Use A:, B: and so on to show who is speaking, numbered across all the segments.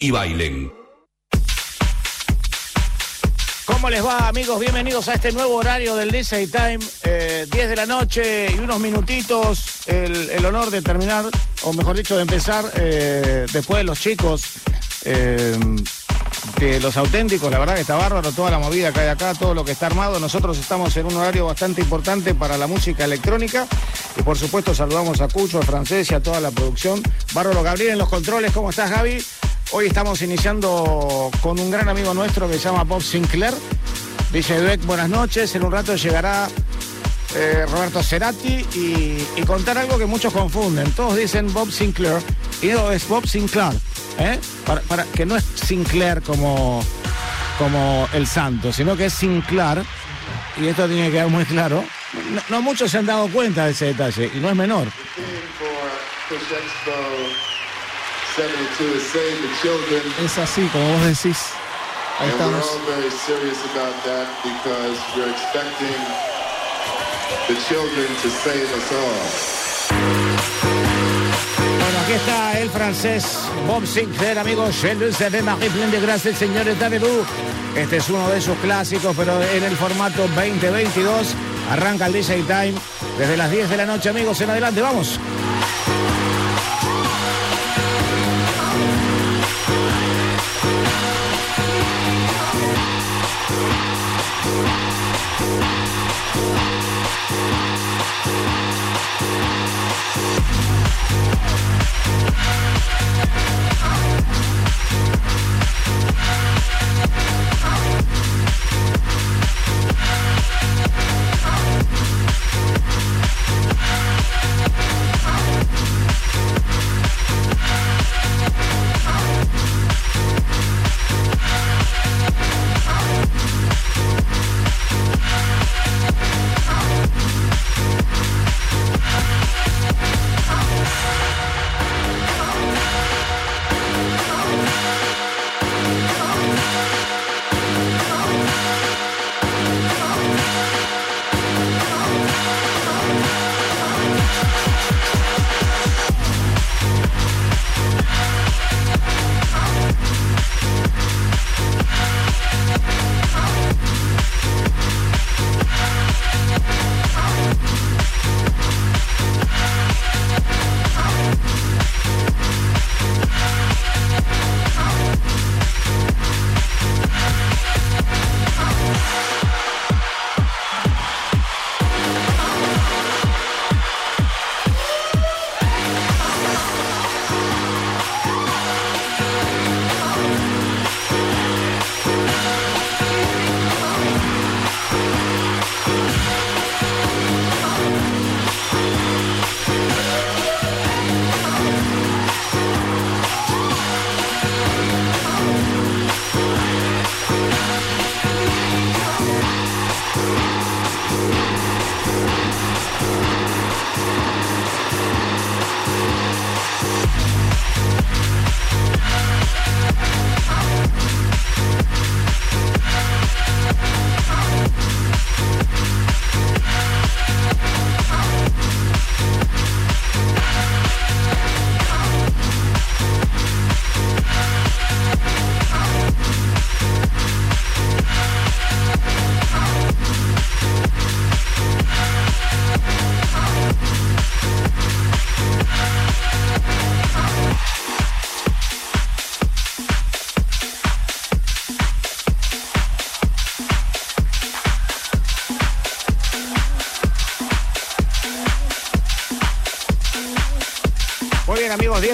A: y bailen.
B: ¿Cómo les va, amigos? Bienvenidos a este nuevo horario del DJ Time. 10 eh, de la noche y unos minutitos. El, honor de terminar, o mejor dicho, de empezar eh, después de los chicos. Eh, de los auténticos, la verdad que está bárbaro, toda la movida que hay acá, todo lo que está armado. Nosotros estamos en un horario bastante importante para la música electrónica. Y por supuesto saludamos a Cucho, a Francés y a toda la producción. Bárbaro Gabriel en los controles, ¿cómo estás Gaby? Hoy estamos iniciando con un gran amigo nuestro que se llama Bob Sinclair. Dice Beck, buenas noches. En un rato llegará eh, Roberto Cerati y, contar algo que muchos confunden. Todos dicen Bob Sinclair y no es Bob Sinclair. ¿eh? Para, que no es Sinclair como, como el santo, sino que es Sinclair. Y esto tiene que quedar muy claro. no muchos se han dado cuenta de ese detalle y no es menor.
C: Es así, como vos decís. Ahí estamos.
B: Bueno, aquí está el francés Bob Sinclair, amigos. Le savais, Marie plein de grâce, señores Davidou. Este es uno de sus clásicos, pero en el formato 2022. Arranca el DJ Time desde las 10 de la noche, amigos. En adelante, vamos. Bye.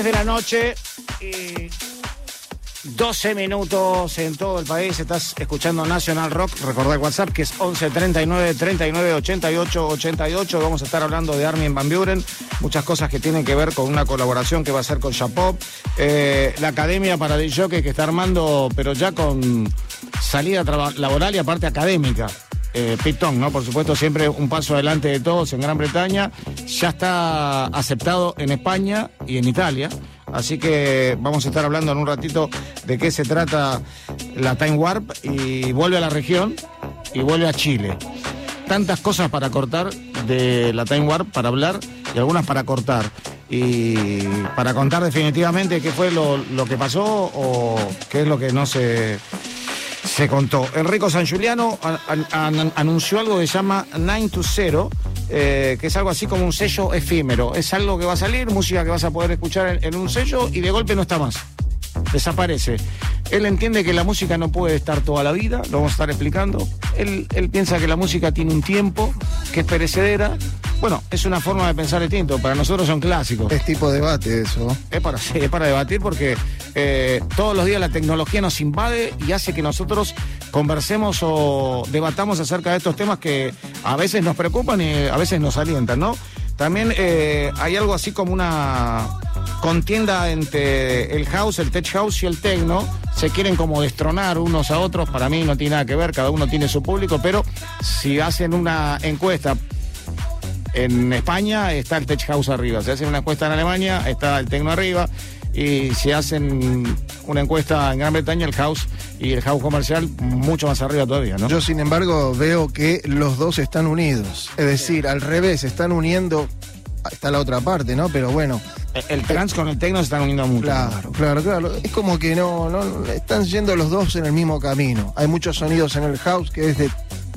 B: De la noche y 12 minutos en todo el país. Estás escuchando National Rock. Recordá el WhatsApp que es 11 39 39 88 88. Vamos a estar hablando de Armin Van Buren. Muchas cosas que tienen que ver con una colaboración que va a ser con Japop. Eh, la academia para DJ que está armando, pero ya con salida laboral y aparte académica eh, Pitón, ¿no? Por supuesto, siempre un paso adelante de todos en Gran Bretaña. Ya está aceptado en España y en Italia. Así que vamos a estar hablando en un ratito de qué se trata la Time Warp y vuelve a la región y vuelve a Chile. Tantas cosas para cortar de la Time Warp para hablar y algunas para cortar. Y para contar definitivamente qué fue lo, lo que pasó o qué es lo que no se se contó. Enrico San Giuliano anunció algo que se llama Nine to Zero, eh, que es algo así como un sello efímero. Es algo que va a salir, música que vas a poder escuchar en un sello y de golpe no está más desaparece. Él entiende que la música no puede estar toda la vida, lo vamos a estar explicando. Él, piensa que la música tiene un tiempo, que es perecedera. Bueno, es una forma de pensar distinto. Para nosotros son clásicos.
C: Es tipo debate eso.
B: Es para, es para debatir porque eh, todos los días la tecnología nos invade y hace que nosotros conversemos o debatamos acerca de estos temas que a veces nos preocupan y a veces nos alientan, ¿no? También eh, hay algo así como una contienda entre el house, el tech house y el techno. Se quieren como destronar unos a otros. Para mí no tiene nada que ver, cada uno tiene su público, pero si hacen una encuesta en España, está el tech house arriba. Si hacen una encuesta en Alemania, está el techno arriba. Y si hacen una encuesta en Gran Bretaña, el house y el house comercial mucho más arriba todavía, ¿no?
C: Yo, sin embargo, veo que los dos están unidos. Es decir, al revés, están uniendo. Está la otra parte, ¿no? Pero bueno,
B: el trans con el techno se están uniendo mucho.
C: Claro, claro, claro. Es como que no, no, están yendo los dos en el mismo camino. Hay muchos sonidos en el house que es de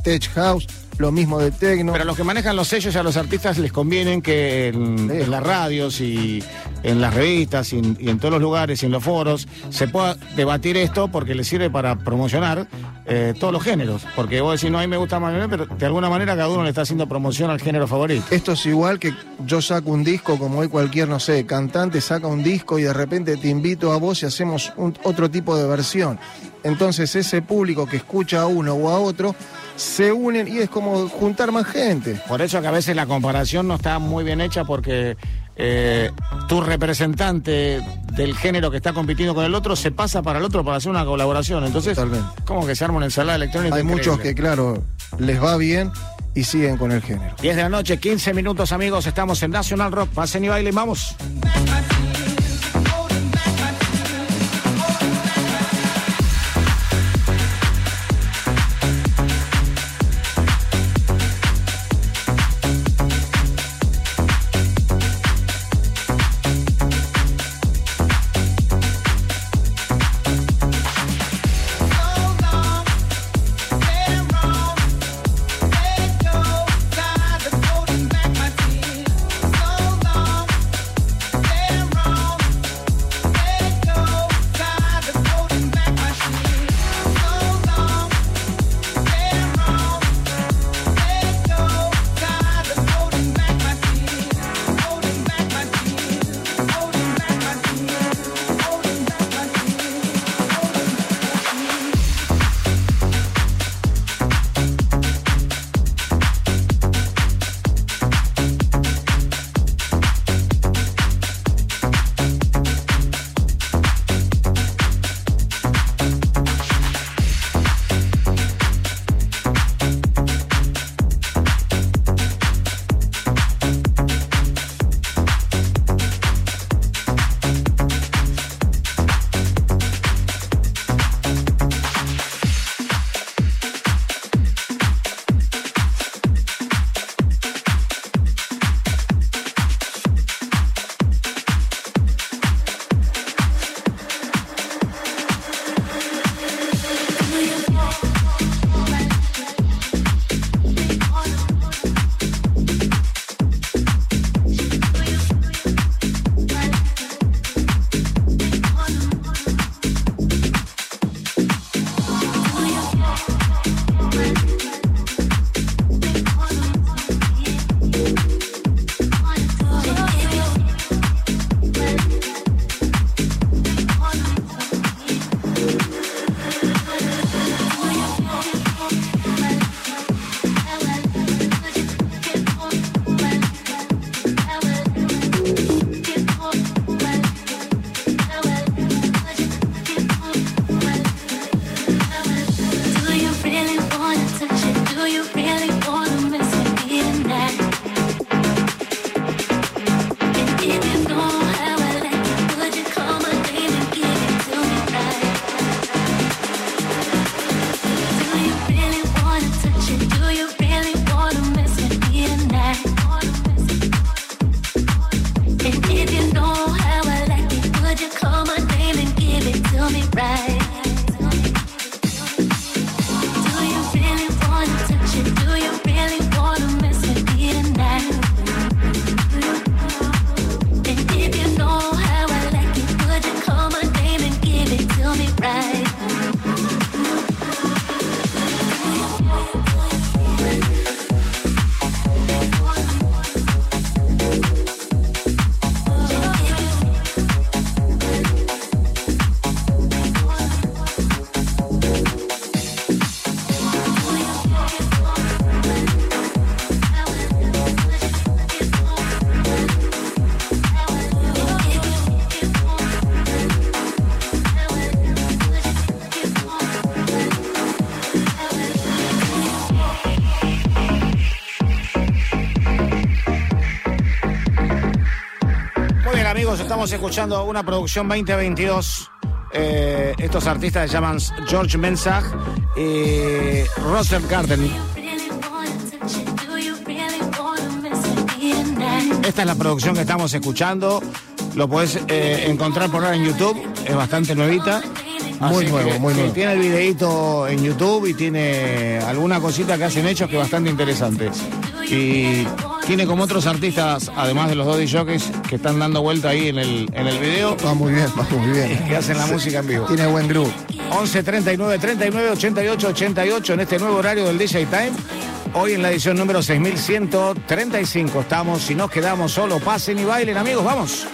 C: tech house, lo mismo de techno.
B: Pero a los que manejan los sellos y a los artistas les convienen que en, las radios y en las revistas y en, todos los lugares y en los foros se pueda debatir esto porque les sirve para promocionar eh, todos los géneros. Porque vos decís, no, a mí me gusta más, pero de alguna manera cada uno le está haciendo promoción al género favorito.
C: Esto es igual que yo saco un disco, como hoy cualquier, no sé, cantante saca un disco y de repente te invito a vos y hacemos otro tipo de versión. Entonces ese público que escucha a uno o a otro se unen y es como juntar más gente.
B: Por eso que a veces la comparación no está muy bien hecha porque eh, tu representante del género que está compitiendo con el otro se pasa para el otro para hacer una colaboración. Entonces, como que se arma una ensalada electrónica.
C: Hay muchos que, claro, les va bien y siguen con el género.
B: 10 de la noche, 15 minutos, amigos. Estamos en National Rock. Pasen y bailen, vamos. Estamos escuchando una producción 2022. Eh, estos artistas se llaman George Mensah y Russell Garden. Esta es la producción que estamos escuchando. Lo puedes eh, encontrar por ahora en YouTube. Es bastante nuevita.
C: Muy
B: Así
C: nuevo,
B: que,
C: muy nuevo.
B: Tiene el videíto en YouTube y tiene alguna cosita que hacen hechos que es bastante interesante. Y tiene como otros artistas, además de los dos jockeys que están dando vuelta ahí en el, en el video,
C: Va muy bien, va muy bien.
B: que hacen la música en vivo.
C: Tiene buen groove.
B: 11 39 39 88 88 en este nuevo horario del DJ Time. Hoy en la edición número 6135 estamos. Si nos quedamos solo, pasen y bailen, amigos, vamos.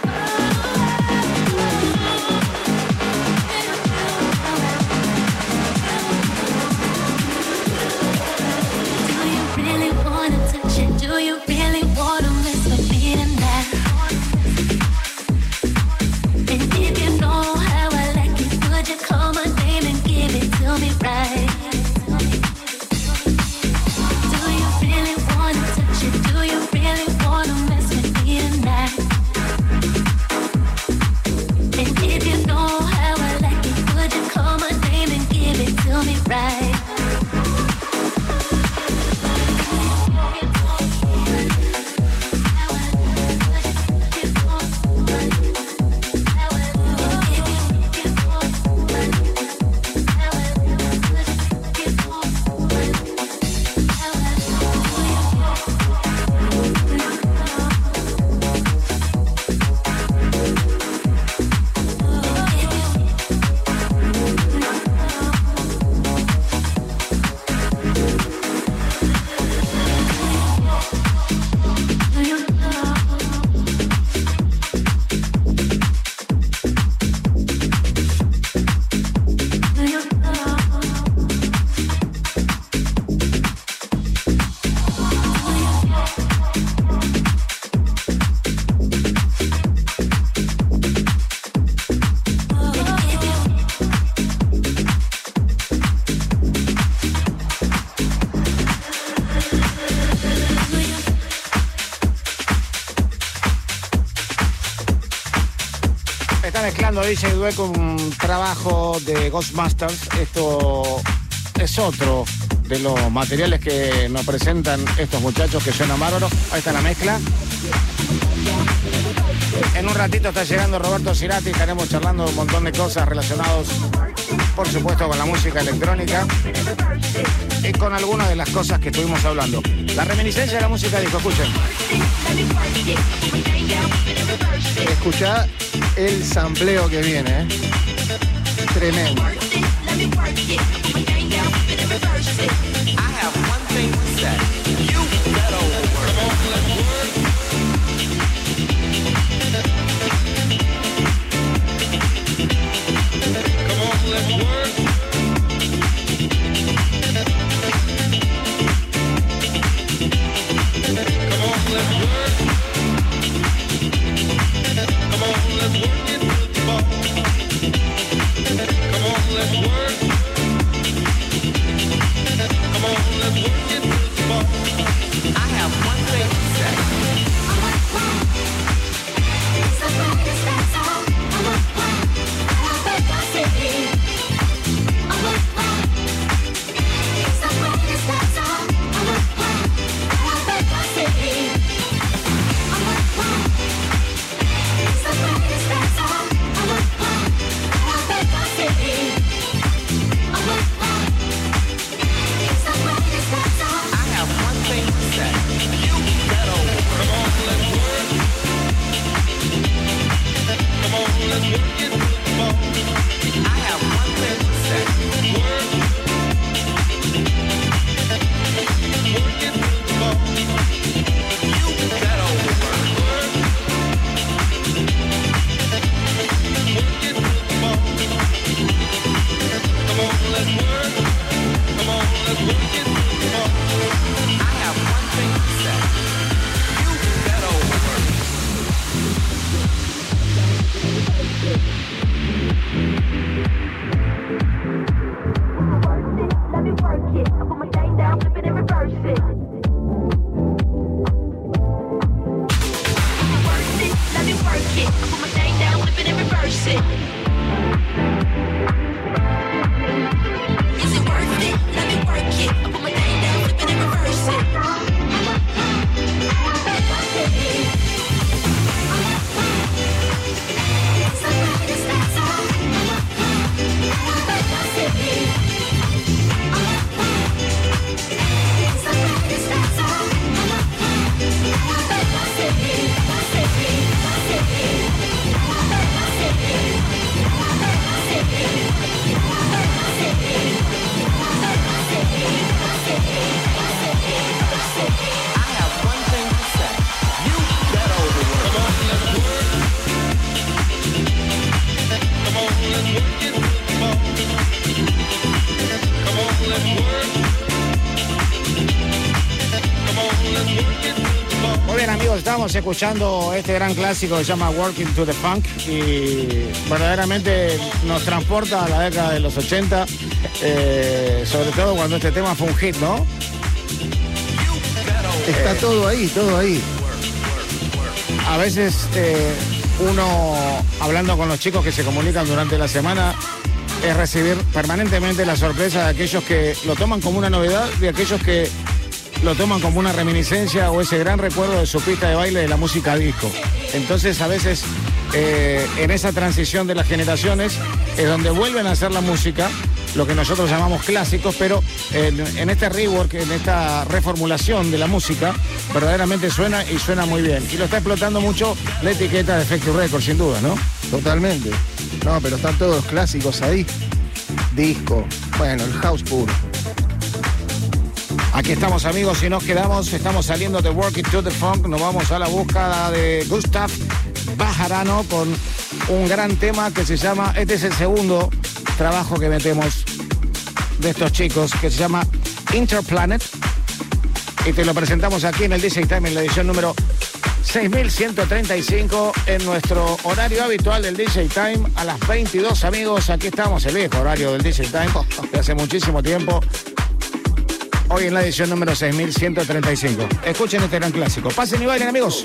B: Está mezclando DJ Due con un trabajo de Ghostmasters. Esto es otro de los materiales que nos presentan estos muchachos que suenan bárbaro. Ahí está la mezcla. En un ratito está llegando Roberto Cirati, estaremos charlando un montón de cosas relacionadas, por supuesto, con la música electrónica y con algunas de las cosas que estuvimos hablando. La reminiscencia de la música disco, escuchen.
C: Escuchá el sampleo que viene, ¿eh? Tremendo.
B: Escuchando este gran clásico que se llama Working to the Funk y verdaderamente nos transporta a la década de los 80, eh, sobre todo cuando este tema fue un hit, ¿no?
C: Está todo ahí, todo ahí.
B: A veces eh, uno, hablando con los chicos que se comunican durante la semana, es recibir permanentemente la sorpresa de aquellos que lo toman como una novedad y aquellos que lo toman como una reminiscencia o ese gran recuerdo de su pista de baile de la música disco. Entonces a veces eh, en esa transición de las generaciones es donde vuelven a hacer la música, lo que nosotros llamamos clásicos, pero en, en este rework, en esta reformulación de la música, verdaderamente suena y suena muy bien. Y lo está explotando mucho la etiqueta de Factory Records, sin duda, ¿no?
C: Totalmente. No, pero están todos clásicos ahí. Disco. Bueno, el house puro.
B: Aquí estamos amigos y nos quedamos, estamos saliendo de Working to the Funk, nos vamos a la búsqueda de Gustav Bajarano con un gran tema que se llama, este es el segundo trabajo que metemos de estos chicos, que se llama Interplanet. Y te lo presentamos aquí en el DJ Time en la edición número 6135 en nuestro horario habitual del DJ Time a las 22 amigos. Aquí estamos, el viejo horario del DJ Time de hace muchísimo tiempo. Hoy en la edición número 6135. Escuchen este gran clásico. Pasen y bailen amigos.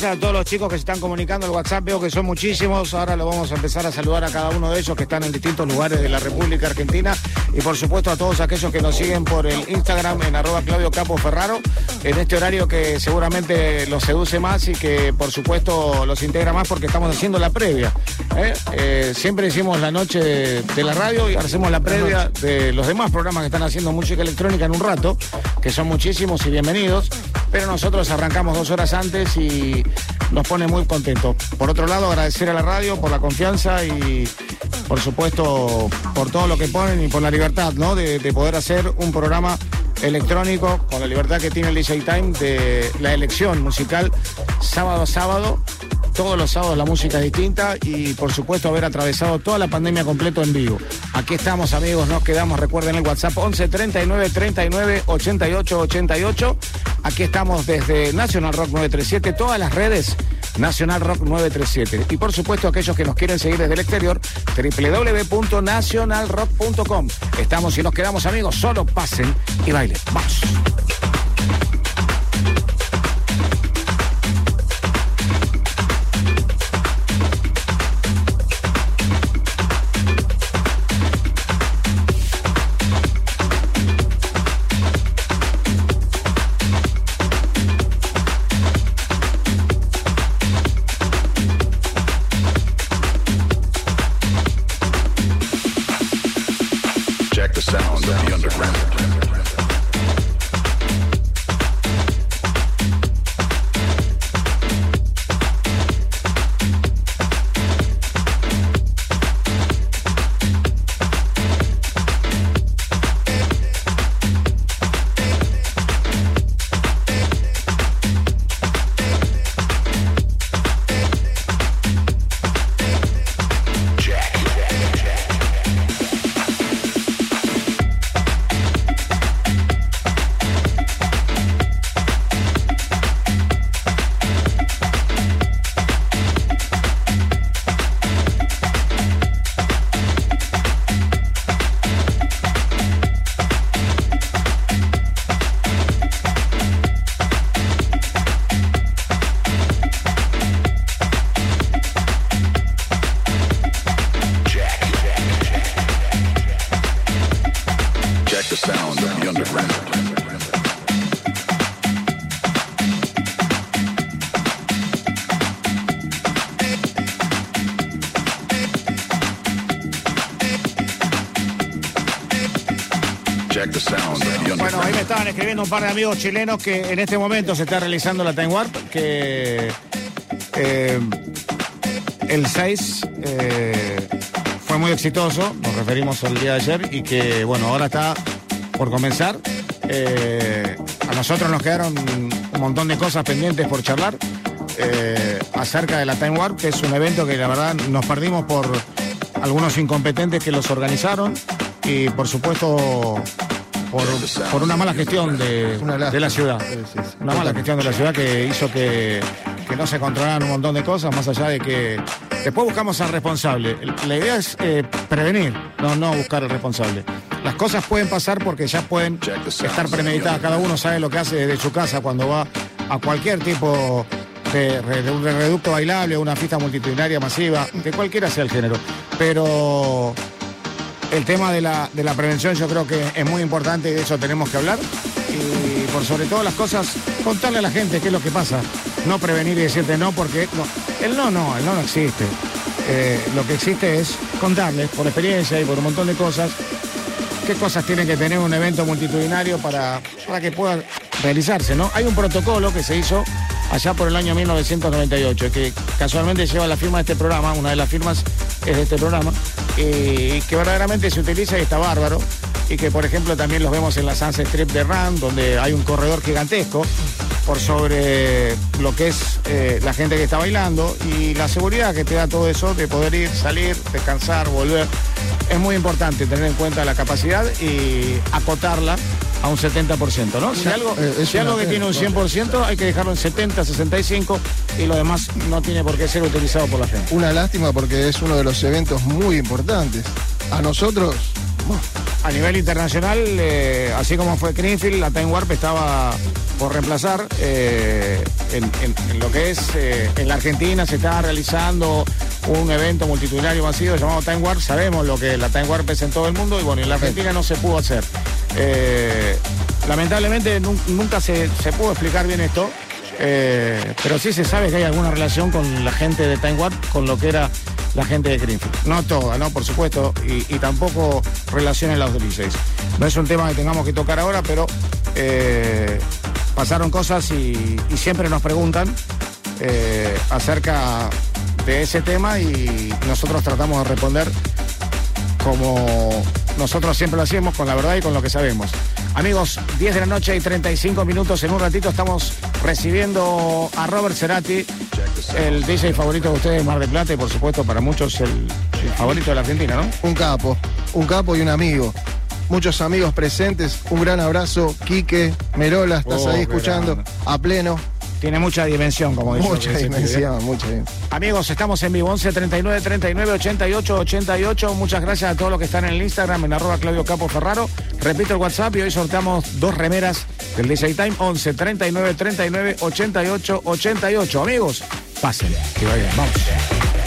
B: Gracias a todos los chicos que se están comunicando al WhatsApp. Veo que son muchísimos. Ahora lo vamos a empezar a saludar a cada uno de ellos que están en distintos lugares de la República Argentina. y por supuesto a todos aquellos que nos siguen por el Instagram en arroba Claudio Capo Ferraro, en este horario que seguramente los seduce más y que por supuesto los integra más porque estamos haciendo la previa. ¿eh? Eh, siempre hicimos la noche de la radio y ahora hacemos la previa de los demás programas que están haciendo música electrónica en un rato, que son muchísimos y bienvenidos, pero nosotros arrancamos dos horas antes y nos pone muy contentos. Por otro lado, agradecer a la radio por la confianza y por supuesto por todo lo que ponen y por la libertad, ¿no? De, de poder hacer un programa electrónico con la libertad que tiene el DJ Time de la elección musical sábado a sábado. Todos los sábados la música es distinta y por supuesto haber atravesado toda la pandemia completo en vivo. Aquí estamos amigos, nos quedamos, recuerden el WhatsApp 11 39 39 88 88. Aquí estamos desde National Rock 937, todas las redes Nacional Rock 937. Y por supuesto aquellos que nos quieren seguir desde el exterior, www.nacionalrock.com. Estamos y nos quedamos amigos, solo pasen y bailen. Vamos. Un par de amigos chilenos que en este momento se está realizando la Time Warp, que eh, el 6 eh, fue muy exitoso, nos referimos al día de ayer, y que bueno, ahora está por comenzar. Eh, a nosotros nos quedaron un montón de cosas pendientes por charlar acerca de la Time Warp, que es un evento que la verdad nos perdimos por algunos incompetentes que los organizaron y por supuesto por, por una mala gestión de, de la ciudad. Una mala gestión de la ciudad que hizo que, que no se controlaran un montón de cosas, más allá de que después buscamos al responsable. La idea es eh, prevenir, no, no buscar al responsable. Las cosas pueden pasar porque ya pueden estar premeditadas. Cada uno sabe lo que hace desde su casa cuando va a cualquier tipo de, de un reducto bailable, una fiesta multitudinaria masiva, de cualquiera sea el género. Pero el tema de la, de la prevención yo creo que es muy importante y de eso tenemos que hablar. Y por sobre todas las cosas, contarle a la gente qué es lo que pasa. No prevenir y decirte no, porque el no no, el no no existe. Eh, lo que existe es contarles por experiencia y por un montón de cosas qué cosas tiene que tener un evento multitudinario para, para que pueda realizarse, ¿no? Hay un protocolo que se hizo allá por el año 1998, que casualmente lleva la firma de este programa, una de las firmas es de este programa, y que verdaderamente se utiliza y está bárbaro, y que por ejemplo también los vemos en la Sunset Strip de Run, donde hay un corredor gigantesco por sobre lo que es eh, la gente que está bailando y la seguridad que te da todo eso de poder ir, salir, descansar, volver. Es muy importante tener en cuenta la capacidad y acotarla a un 70%, ¿no? Si algo,
C: eh,
B: si algo que tiene un
C: pena,
B: 100% hay que dejarlo en 70, 65 y lo demás no tiene por qué ser utilizado por la gente.
C: Una lástima porque es uno de los eventos muy importantes. A nosotros,
B: A nivel internacional, eh, así como fue Greenfield, la Time Warp estaba por reemplazar eh, en, lo que es eh, en la Argentina se está realizando un evento multitudinario masivo llamado Time Warp. Sabemos lo que la Time Warp es en todo el mundo y bueno, en la Argentina no se pudo hacer. Lamentablemente nun- nunca se, se pudo explicar bien esto, pero sí se sabe que hay alguna relación con la gente de Time Warp, con lo que era la gente de Greenfield. No toda, ¿no? Por supuesto, y, tampoco relación en los DJs. No es un tema que tengamos que tocar ahora, pero eh, pasaron cosas y, y siempre nos preguntan eh, acerca de ese tema y nosotros tratamos de responder como nosotros siempre lo hacemos, con la verdad y con lo que sabemos. Amigos, 10 de la noche y 35 minutos. En un ratito estamos recibiendo a Robert Cerati, el DJ favorito de ustedes, Mar del Plata, y por supuesto para muchos el, el favorito de la Argentina, ¿no?
C: Un capo, un capo y un amigo. Muchos amigos presentes, un gran abrazo. Quique, Merola, estás
B: Oh,
C: ahí escuchando
B: grande.
C: a pleno.
B: Tiene mucha dimensión, como dice.
C: Mucha dimensión, mucha dimensión.
B: Amigos, estamos en vivo, 11 39 39 88 88. Muchas gracias a todos los que están en el Instagram, en arroba Claudio Capo Ferraro. Repito el WhatsApp y hoy sorteamos dos remeras del DJ Time, 11 39 39 88 88. Amigos, pasen, que vaya vamos.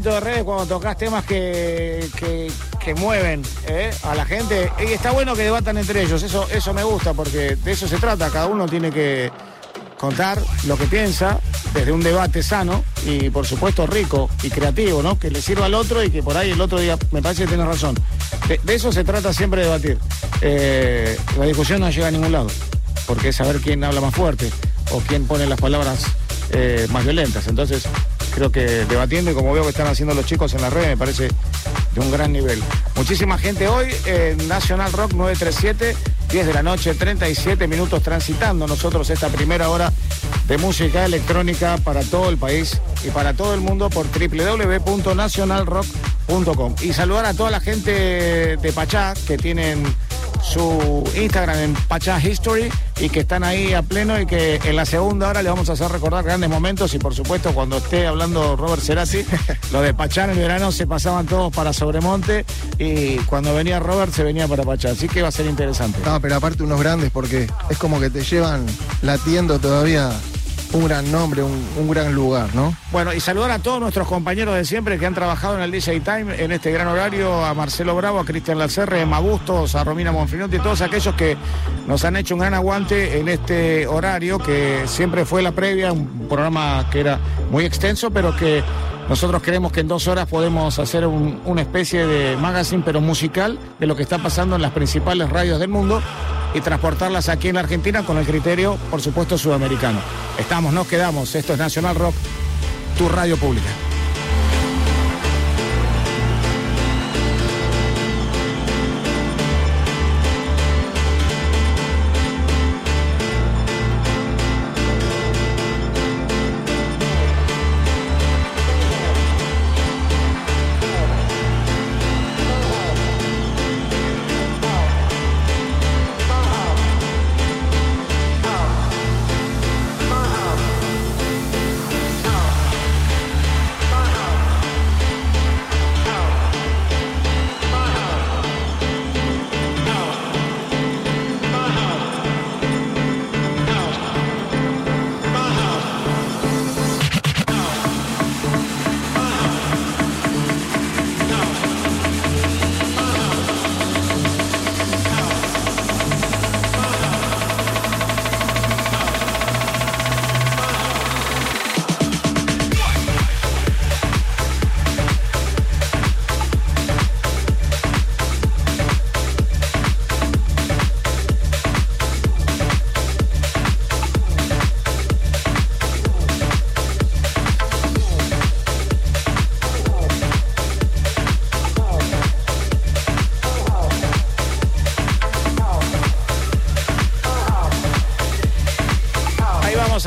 B: De redes cuando tocas temas que, que, que mueven ¿eh? a la gente. Y está bueno que debatan entre ellos, eso, eso me gusta porque de eso se trata. Cada uno tiene que contar lo que piensa desde un debate sano y por supuesto rico y creativo, ¿no? Que le sirva al otro y que por ahí el otro diga, me parece que tiene razón. De, eso se trata siempre de debatir. Eh, la discusión no llega a ningún lado, porque es saber quién habla más fuerte o quién pone las palabras eh, más violentas. Entonces, creo que debatiendo y como veo que están haciendo los chicos en las redes, me parece de un gran nivel. Muchísima gente hoy en Nacional Rock 937, 10 de la noche, 37 minutos transitando nosotros esta primera hora de música electrónica para todo el país y para todo el mundo por www.nacionalrock.com. Y saludar a toda la gente de Pachá que tienen su Instagram en Pachá History y que están ahí a pleno y que en la segunda hora les vamos a hacer recordar grandes momentos y por supuesto cuando esté hablando Robert Cerati, lo de Pachá en el verano se pasaban todos para Sobremonte y cuando venía Robert se venía para Pachá, así que va a ser interesante.
C: No, pero aparte unos grandes porque es como que te llevan latiendo todavía un gran nombre, un, un gran lugar, ¿no?
B: Bueno, y saludar a todos nuestros compañeros de siempre que han trabajado en el DJ Time en este gran horario, a Marcelo Bravo, a Cristian Lacerre, a Magustos, a Romina Monfinotti, todos aquellos que nos han hecho un gran aguante en este horario, que siempre fue la previa, un programa que era muy extenso, pero que nosotros creemos que en dos horas podemos hacer un- una especie de magazine, pero musical, de lo que está pasando en las principales radios del mundo y transportarlas aquí en la Argentina con el criterio, por supuesto, sudamericano. Estamos, nos quedamos. Esto es Nacional Rock, tu radio pública.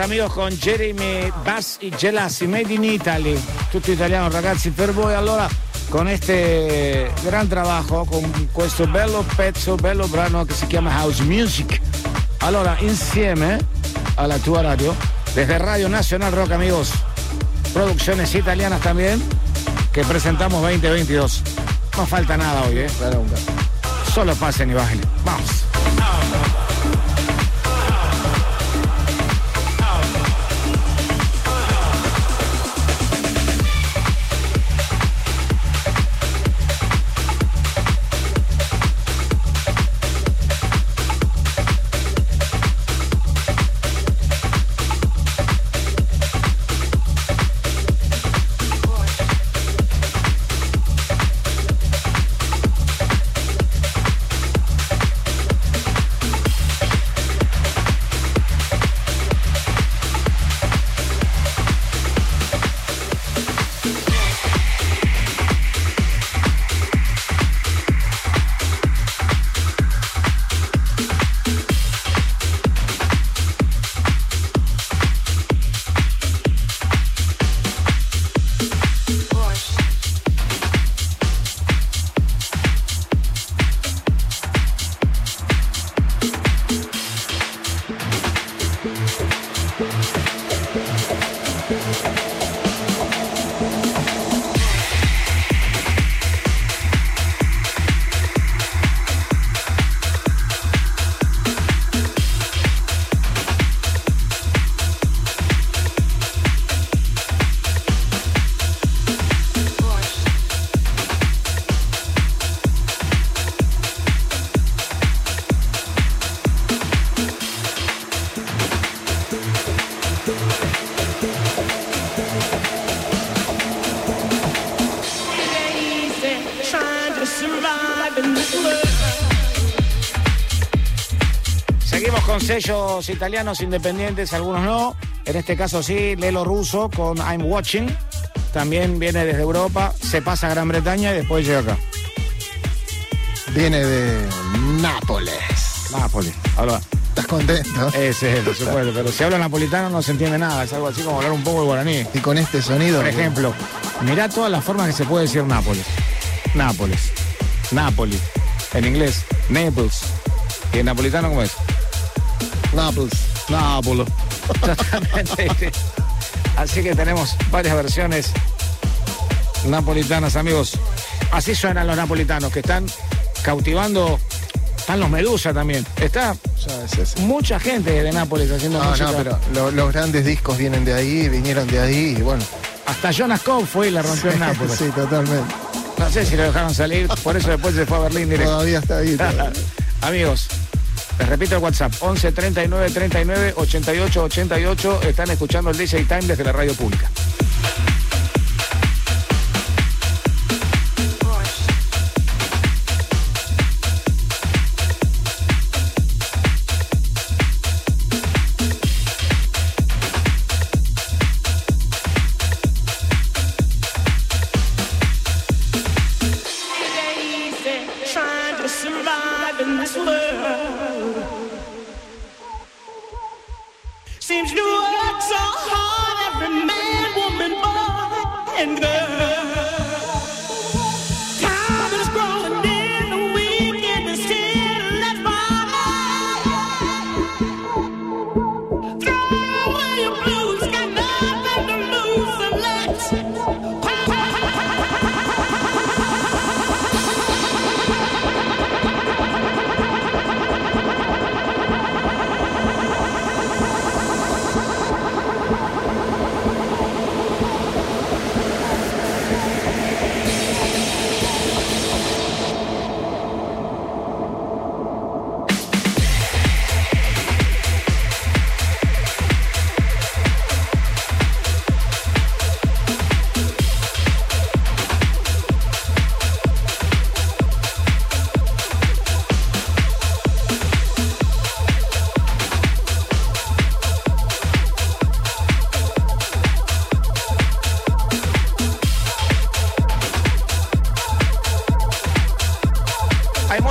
B: Amigos con Jeremy Bass e Gelassi, Made in Italy, tutto italiano ragazzi per voi. Allora, con este gran trabajo, con questo bello pezzo, bello brano che si chiama House Music. Allora, insieme alla tua radio, desde Radio Nacional Rock, amigos, producciones italianas también, que presentamos 2022. No falta nada hoy, ¿eh? Solo pasen y bajen. Vamos. Sellos italianos independientes, algunos no. En este caso sí, Lelo Russo con I'm Watching. También viene desde Europa, se pasa a Gran Bretaña y después llega acá.
C: Viene de Nápoles.
B: Nápoles. Ahora,
C: ¿Estás contento?
B: ese es, por supuesto. Pero si habla napolitano no se entiende nada. Es algo así como hablar un poco el guaraní.
C: Y con este sonido.
B: Por ejemplo, mirá todas las formas que se puede decir Nápoles. Nápoles. Nápoli. En inglés, Naples. ¿Y en napolitano cómo es?
C: Nápoles.
B: Nápoles. Exactamente. Así que tenemos varias versiones napolitanas, amigos. Así suenan los napolitanos, que están cautivando. Están los Medusa también. Está mucha gente de Nápoles haciendo
C: No,
B: música.
C: no, pero lo- los grandes discos vienen de ahí, vinieron de ahí, y bueno.
B: Hasta Jonas Cobb fue y la rompió en Nápoles.
C: sí, totalmente.
B: No sé si lo dejaron salir, por eso después se fue a Berlín directo.
C: Todavía está ahí. todavía.
B: Amigos, les repito el WhatsApp, 11 39 39 88 88. Están escuchando el DJ Time desde la radio pública.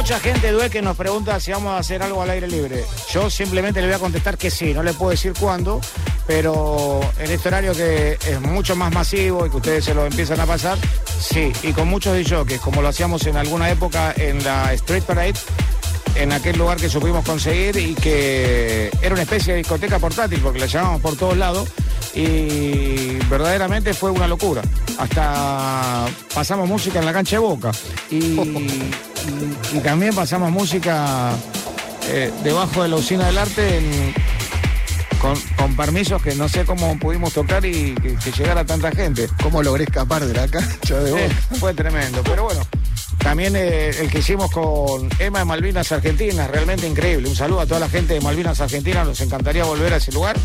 B: Mucha gente, Due, que nos pregunta si vamos a hacer algo al aire libre. Yo simplemente le voy a contestar que sí, no le puedo decir cuándo, Pero en este horario que es mucho más masivo y que ustedes se lo empiezan a pasar, sí. Y con muchos DJs, como lo hacíamos en alguna época en la Street Parade, en aquel lugar que supimos conseguir y que era una especie de discoteca portátil porque la llevábamos por todos lados y verdaderamente fue una locura. Hasta pasamos música en la cancha de Boca y, y- también pasamos música eh, debajo de la usina del arte en- con, con permisos que no sé cómo pudimos tocar y que, que llegara tanta gente.
C: ¿Cómo logré escapar de la cancha de Boca?
B: fue tremendo, pero bueno. También eh, el que hicimos con Emma de Malvinas Argentinas, realmente increíble. Un saludo a toda la gente de Malvinas Argentinas, nos encantaría volver a ese lugar.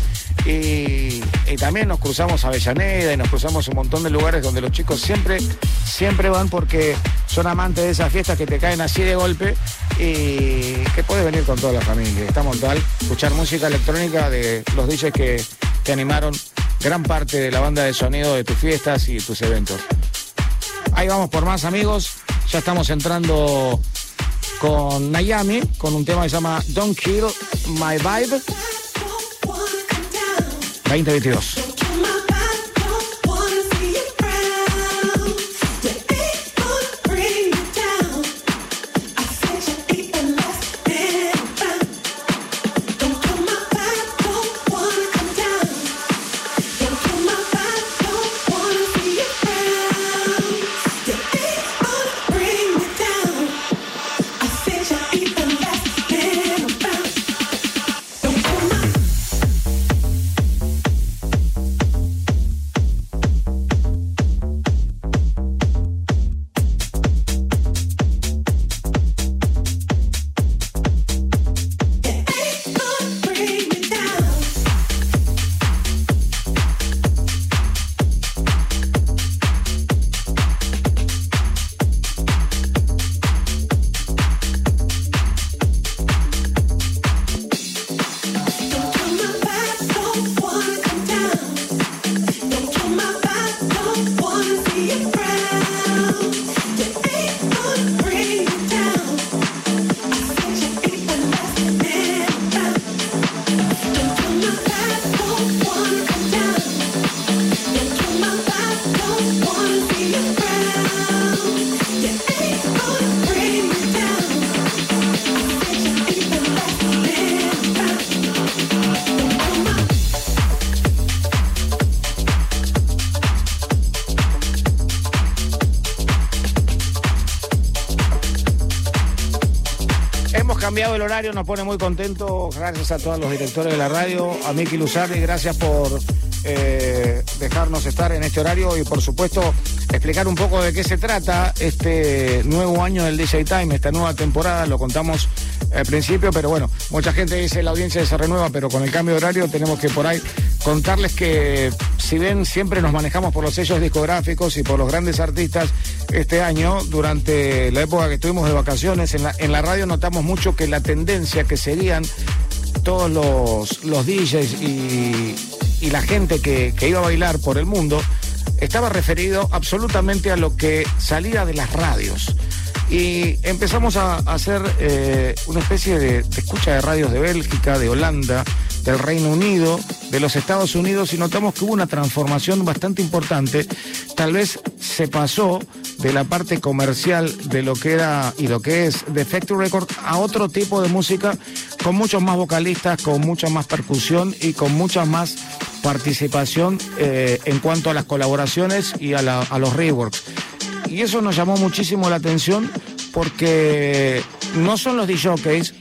B: Y, también nos cruzamos a Avellaneda y nos cruzamos un montón de lugares donde los chicos siempre, siempre van porque son amantes de esas fiestas que te caen así de golpe y que puedes venir con toda la familia. Está mortal escuchar música electrónica de los DJs que te animaron gran parte de la banda de sonido de tus fiestas y tus eventos. Ahí vamos por más amigos. Ya estamos entrando con Nayami, con un tema que se llama Don't Kill My Vibe 2022. Nos pone muy contentos. Gracias a todos los directores de la radio, a Miki Luzardi, gracias por eh, dejarnos estar en este horario y por supuesto explicar un poco de qué se trata este nuevo año del DJ Time, esta nueva temporada, lo contamos al principio, pero bueno, mucha gente dice la audiencia se renueva, pero con el cambio de horario tenemos que por ahí contarles que si bien siempre nos manejamos por los sellos discográficos y por los grandes artistas, este año, durante la época que estuvimos de vacaciones, en la, en la radio notamos mucho que la tendencia que serían todos los, los DJs y, la gente que, que iba a bailar por el mundo estaba referido absolutamente a lo que salía de las radios. Y empezamos a, hacer eh, una especie de escucha de radios de Bélgica, de Holanda, del Reino Unido, de los Estados Unidos y notamos que hubo una transformación bastante importante. Tal vez se pasó de la parte comercial de lo que era y lo que es de Factory Record a otro tipo de música con muchos más vocalistas, con mucha más percusión y con mucha más participación eh, en cuanto a las colaboraciones y a, la- los reworks. Y eso nos llamó muchísimo la atención porque no son los DJs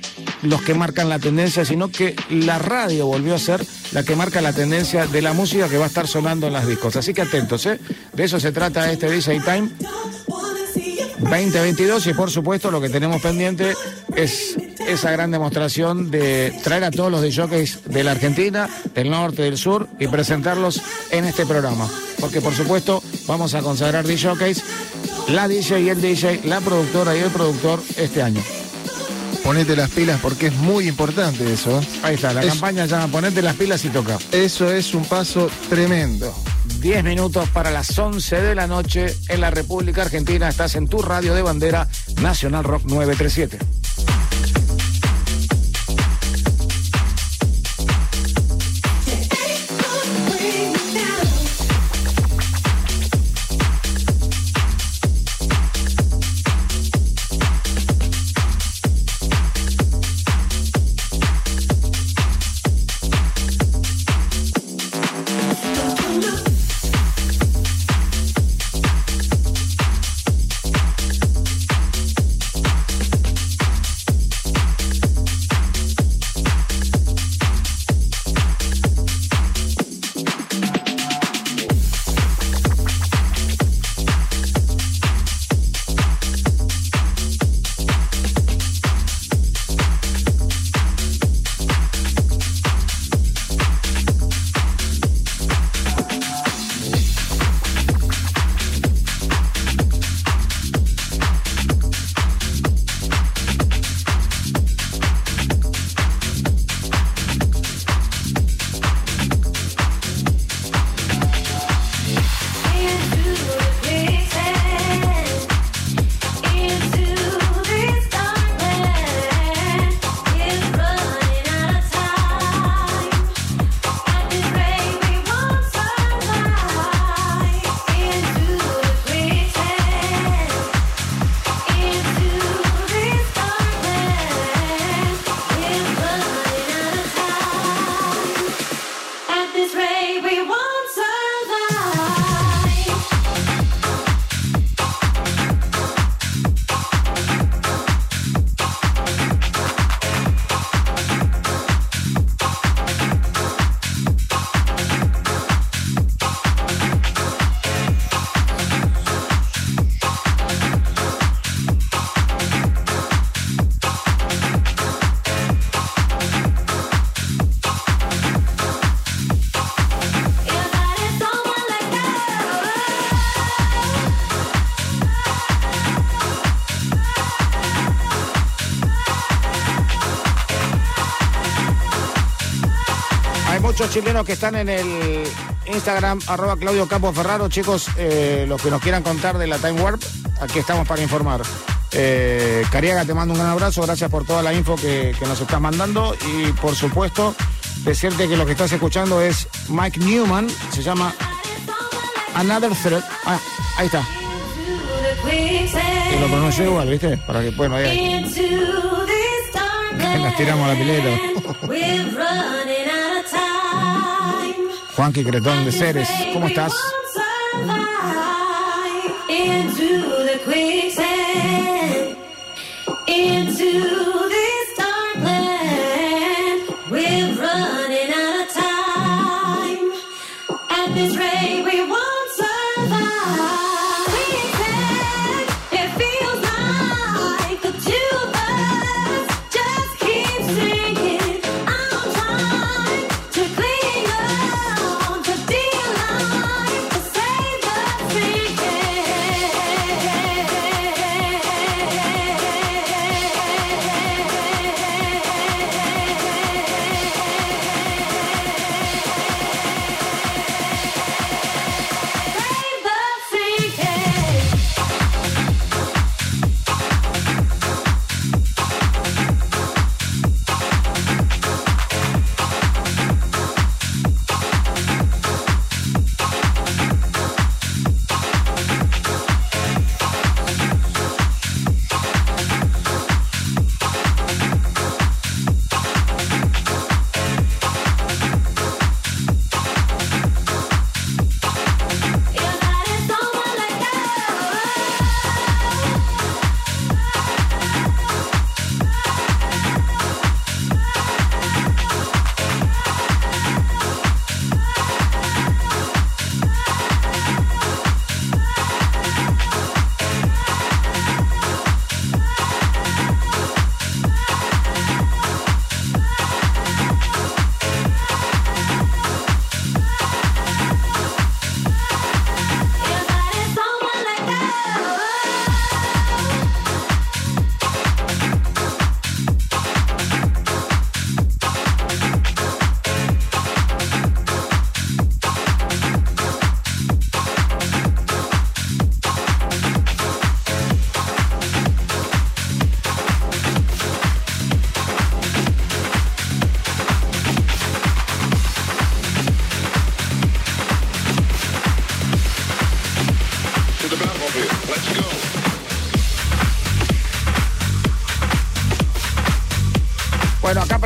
B: los que marcan la tendencia, sino que la radio volvió a ser la que marca la tendencia de la música que va a estar sonando en las discos. Así que atentos, ¿eh? De eso se trata este DJ Time 2022 y por supuesto lo que tenemos pendiente es esa gran demostración de traer a todos los DJs de la Argentina, del norte, del sur y presentarlos en este programa. Porque por supuesto vamos a consagrar DJs, la DJ y el DJ, la productora y el productor este año.
C: Ponete las pilas porque es muy importante eso.
B: Ahí está, la
C: Es-
B: campaña llama Ponete las pilas y toca.
C: Eso es un paso tremendo.
B: 10 minutos para las 11 de la noche en la República Argentina. Estás en tu radio de bandera Nacional Rock 937. Chilenos que están en el Instagram, arroba Claudio Campos Ferraro. Chicos, eh, los que nos quieran contar de la Time Warp, aquí estamos para informar. Eh, Cariaga, te mando un gran abrazo, gracias por toda la info que, que nos estás mandando y por supuesto decirte que lo que estás escuchando es Mike Newman, se llama Another Threat. Ah, ahí está. Y lo pronuncio igual, ¿viste? Para que, bueno, ahí,
D: Nos
B: tiramos a la pileta. Juanqui Cretón de Ceres, ¿cómo estás?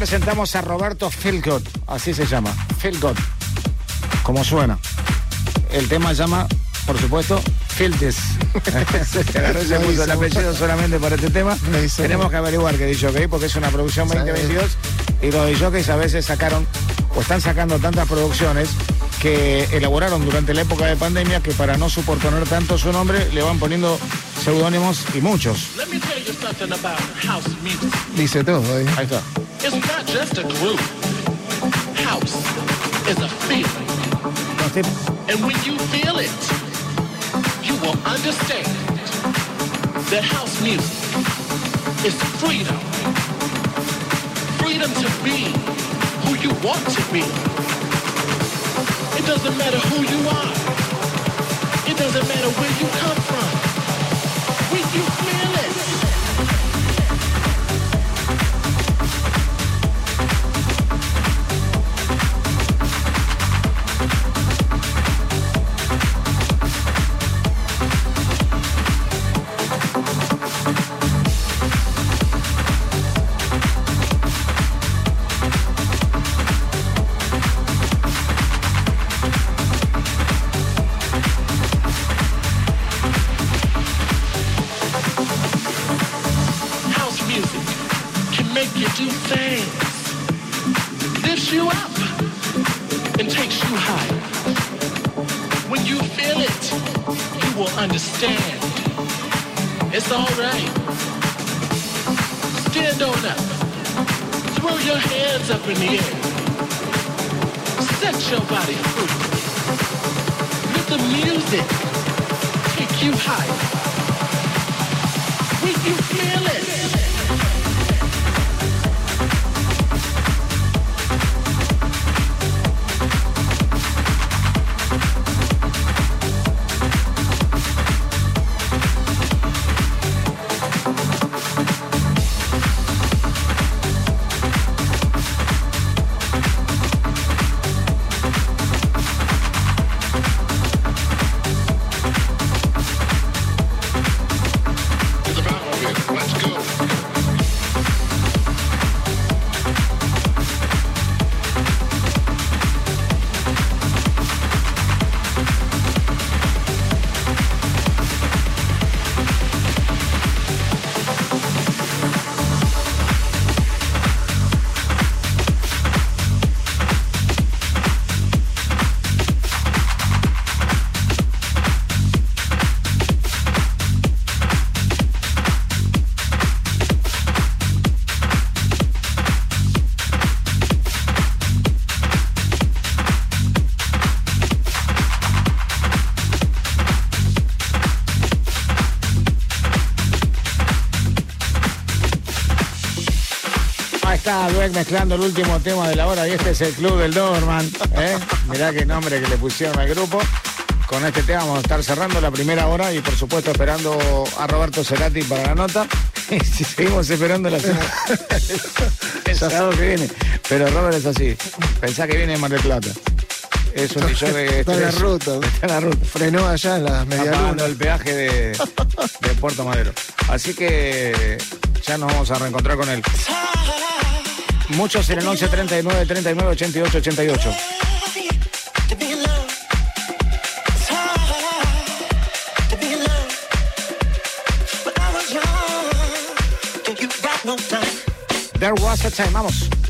B: Presentamos a Roberto Philgott, así se llama, Philgott, como suena. El tema se llama, por supuesto, se puso el apellido solamente para este tema. Tenemos que averiguar qué dice ok, porque es una producción 2022 y los DJs a veces sacaron o están sacando tantas producciones que elaboraron durante la época de pandemia que para no suportar tanto su nombre le van poniendo seudónimos y muchos.
C: Dice todo ahí.
B: Ahí está.
E: Just a groove. House is a feeling. And when you feel it, you will understand that house music is freedom. Freedom to be who you want to be. It doesn't matter who you are. It doesn't matter where you come from.
B: Mezclando el último tema de la hora y este es el Club del Doberman. ¿eh? Mirá qué nombre que le pusieron al grupo. Con este tema vamos a estar cerrando la primera hora y por supuesto esperando a Roberto Cerati para la nota. Y si seguimos esperando la hacemos el sábado que viene. Pero Robert es así. Pensá que viene de Mar del Plata. Es un millón de
C: Está en la ruta.
B: Está en la ruta.
C: Frenó allá en las medialunas.
B: el peaje de, de Puerto Madero. Así que ya nos vamos a reencontrar con él. Muchos en el 11 39 39 88 88.
F: To be in love. It's hard to be in love. When I was young, think you got no time.
B: There was a time. Vamos.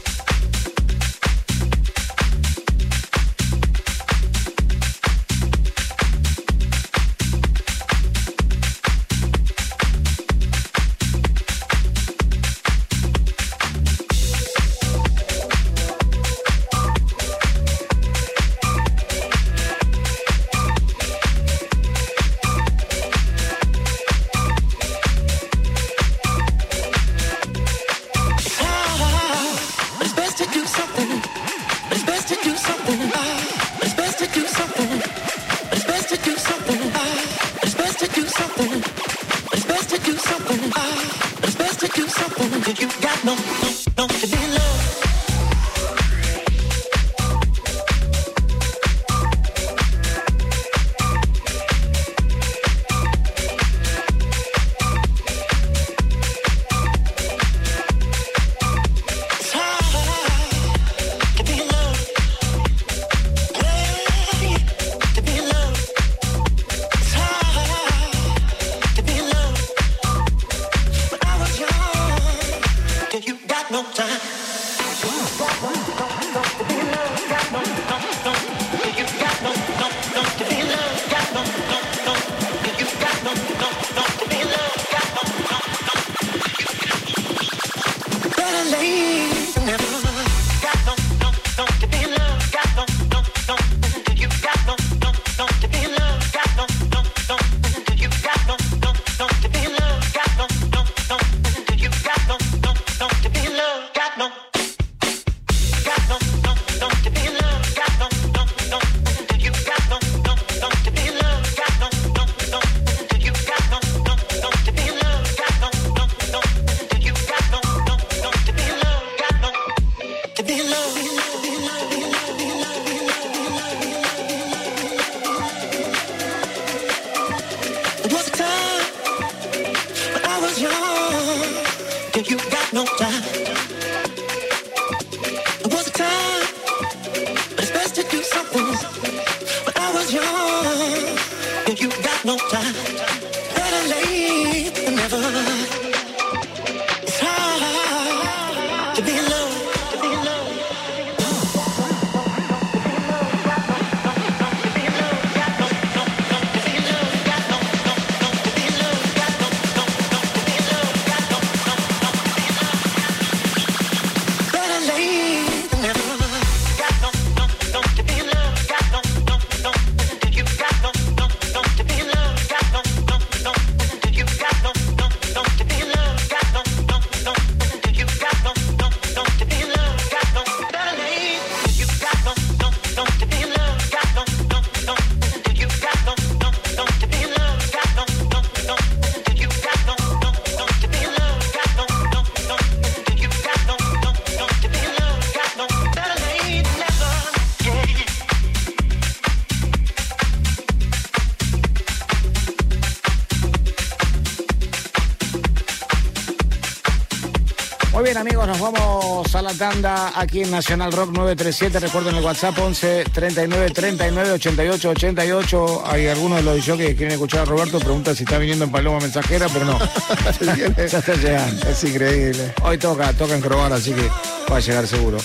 B: Tanda aquí en Nacional Rock 937. Recuerden el WhatsApp 11 39 39 88 88. Hay algunos de los que quieren escuchar a Roberto. Pregunta si está viniendo en Paloma Mensajera, pero no. ya está llegando.
C: Es increíble.
B: Hoy toca, toca en Crobar, así que va a llegar seguro.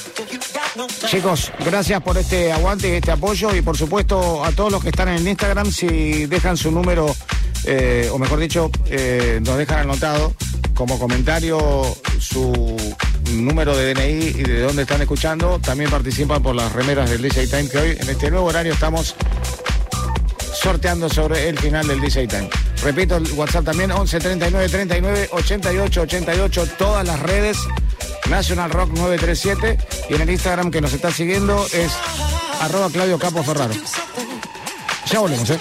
B: Chicos, gracias por este aguante y este apoyo y por supuesto a todos los que están en Instagram, si dejan su número, eh, o mejor dicho, eh, nos dejan anotado como comentario su número de DNI y de dónde están escuchando. También participan por las remeras del DJ Time, que hoy en este nuevo horario estamos sorteando sobre el final del DJ Time. Repito, el WhatsApp también 11 39 39 88 88, todas las redes, National Rock 937 y en el Instagram que nos está siguiendo es arroba Claudio Capo Ferraro. Ya volvemos, ¿eh?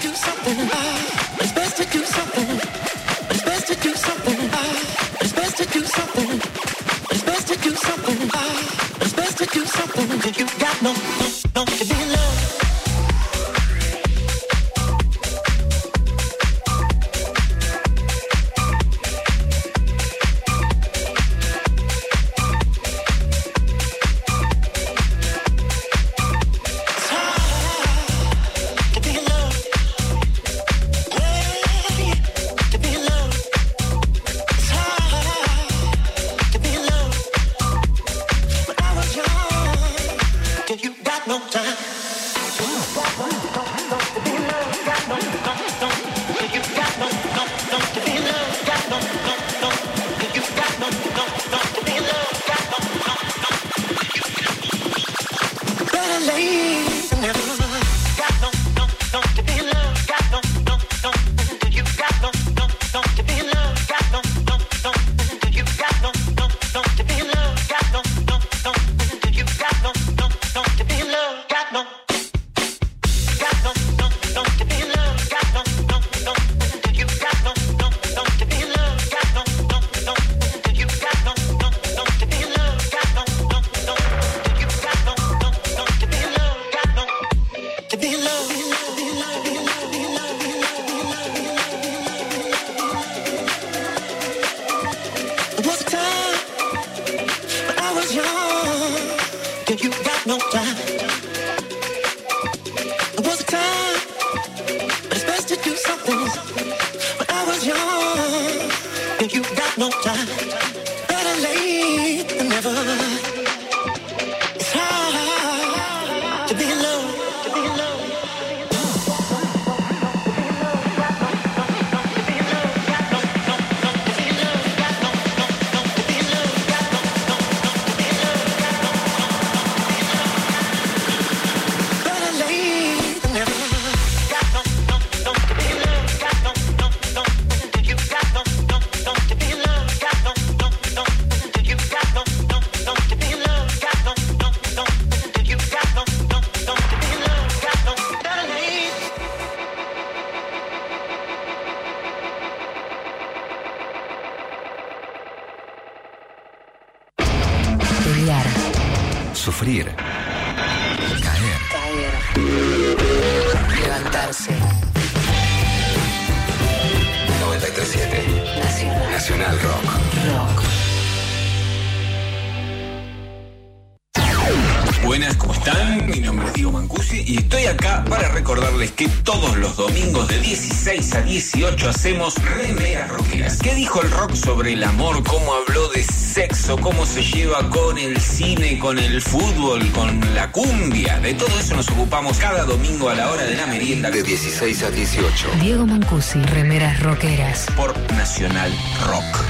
G: con el fútbol, con la cumbia. De todo eso nos ocupamos cada domingo a la hora de la merienda.
A: De 16 a 18.
H: Diego Mancusi, remeras rockeras.
G: Por Nacional Rock.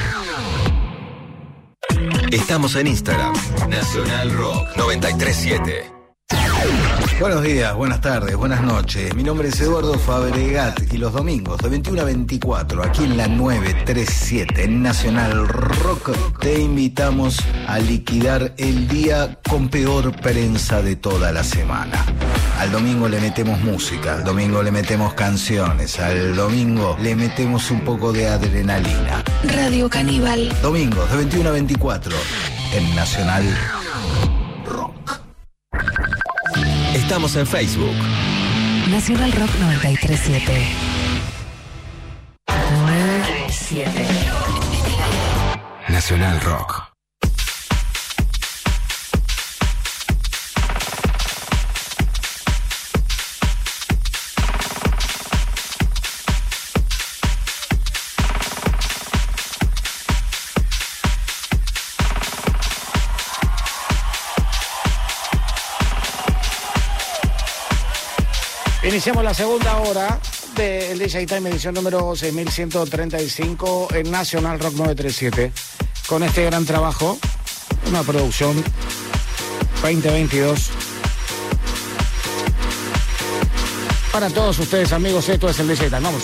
A: Estamos en Instagram. Nacional Rock 937.
I: Buenos días, buenas tardes, buenas noches. Mi nombre es Eduardo Fabregat y los domingos de 21 a 24 aquí en la 937 en Nacional Rock te invitamos a liquidar el día con peor prensa de toda la semana. Al domingo le metemos música, al domingo le metemos canciones, al domingo le metemos un poco de adrenalina.
H: Radio Caníbal.
I: Domingos de 21 a 24 en Nacional Rock.
A: Estamos en Facebook.
H: Nacional Rock 937. 937.
A: Nacional Rock.
B: Iniciamos la segunda hora del DJ Time, edición número 6135 en Nacional Rock 937. Con este gran trabajo, una producción 2022. Para todos ustedes, amigos, esto es el DJ Time. Vamos.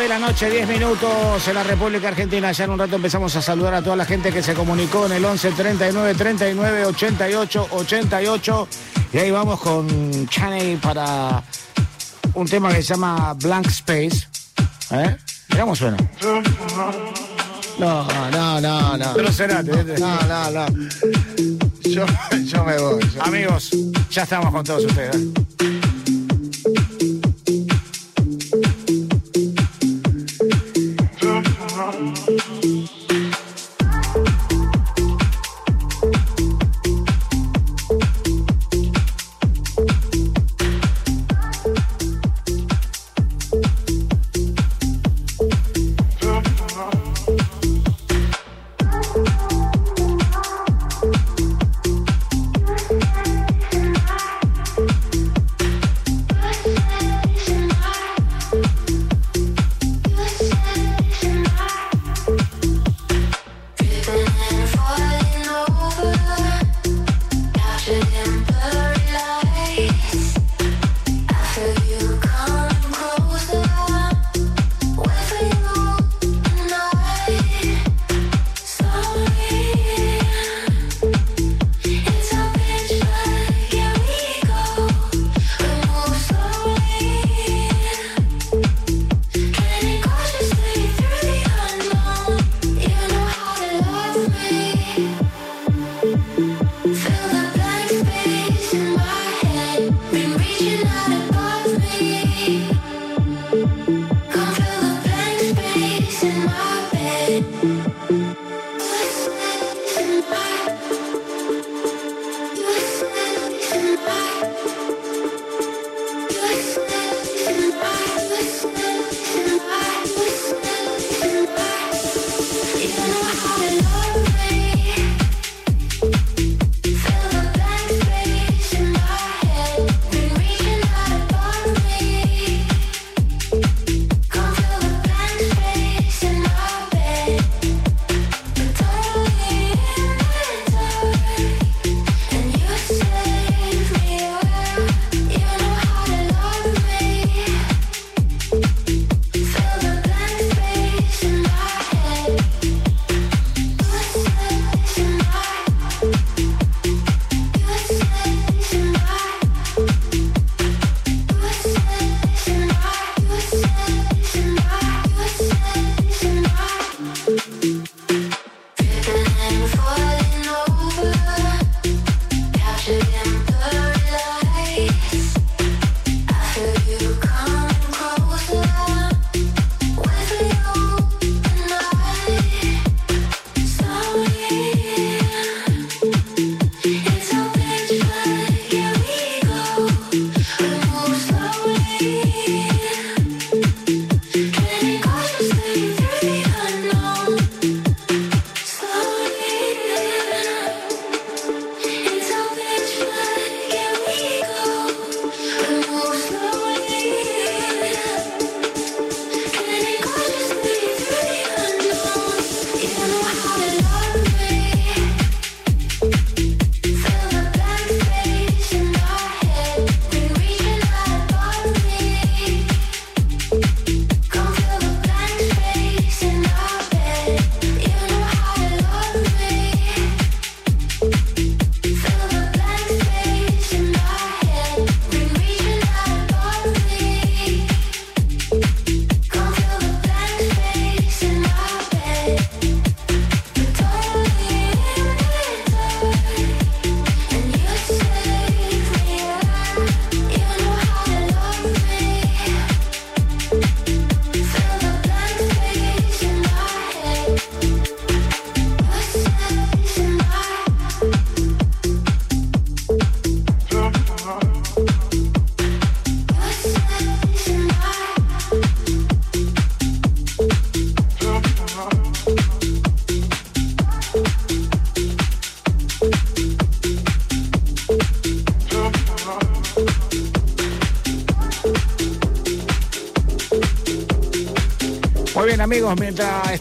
B: De la noche, 10 minutos en la República Argentina. Ya en un rato empezamos a saludar a toda la gente que se comunicó en el 11 39 39 88 88. Y ahí vamos con Chaney para un tema que se llama Blank Space. ¿Eh? Mirá cómo suena.
C: No, no, no, no.
B: Pero será,
C: No, no, no. Yo, yo me voy. yo-
B: Amigos, ya estamos con todos ustedes.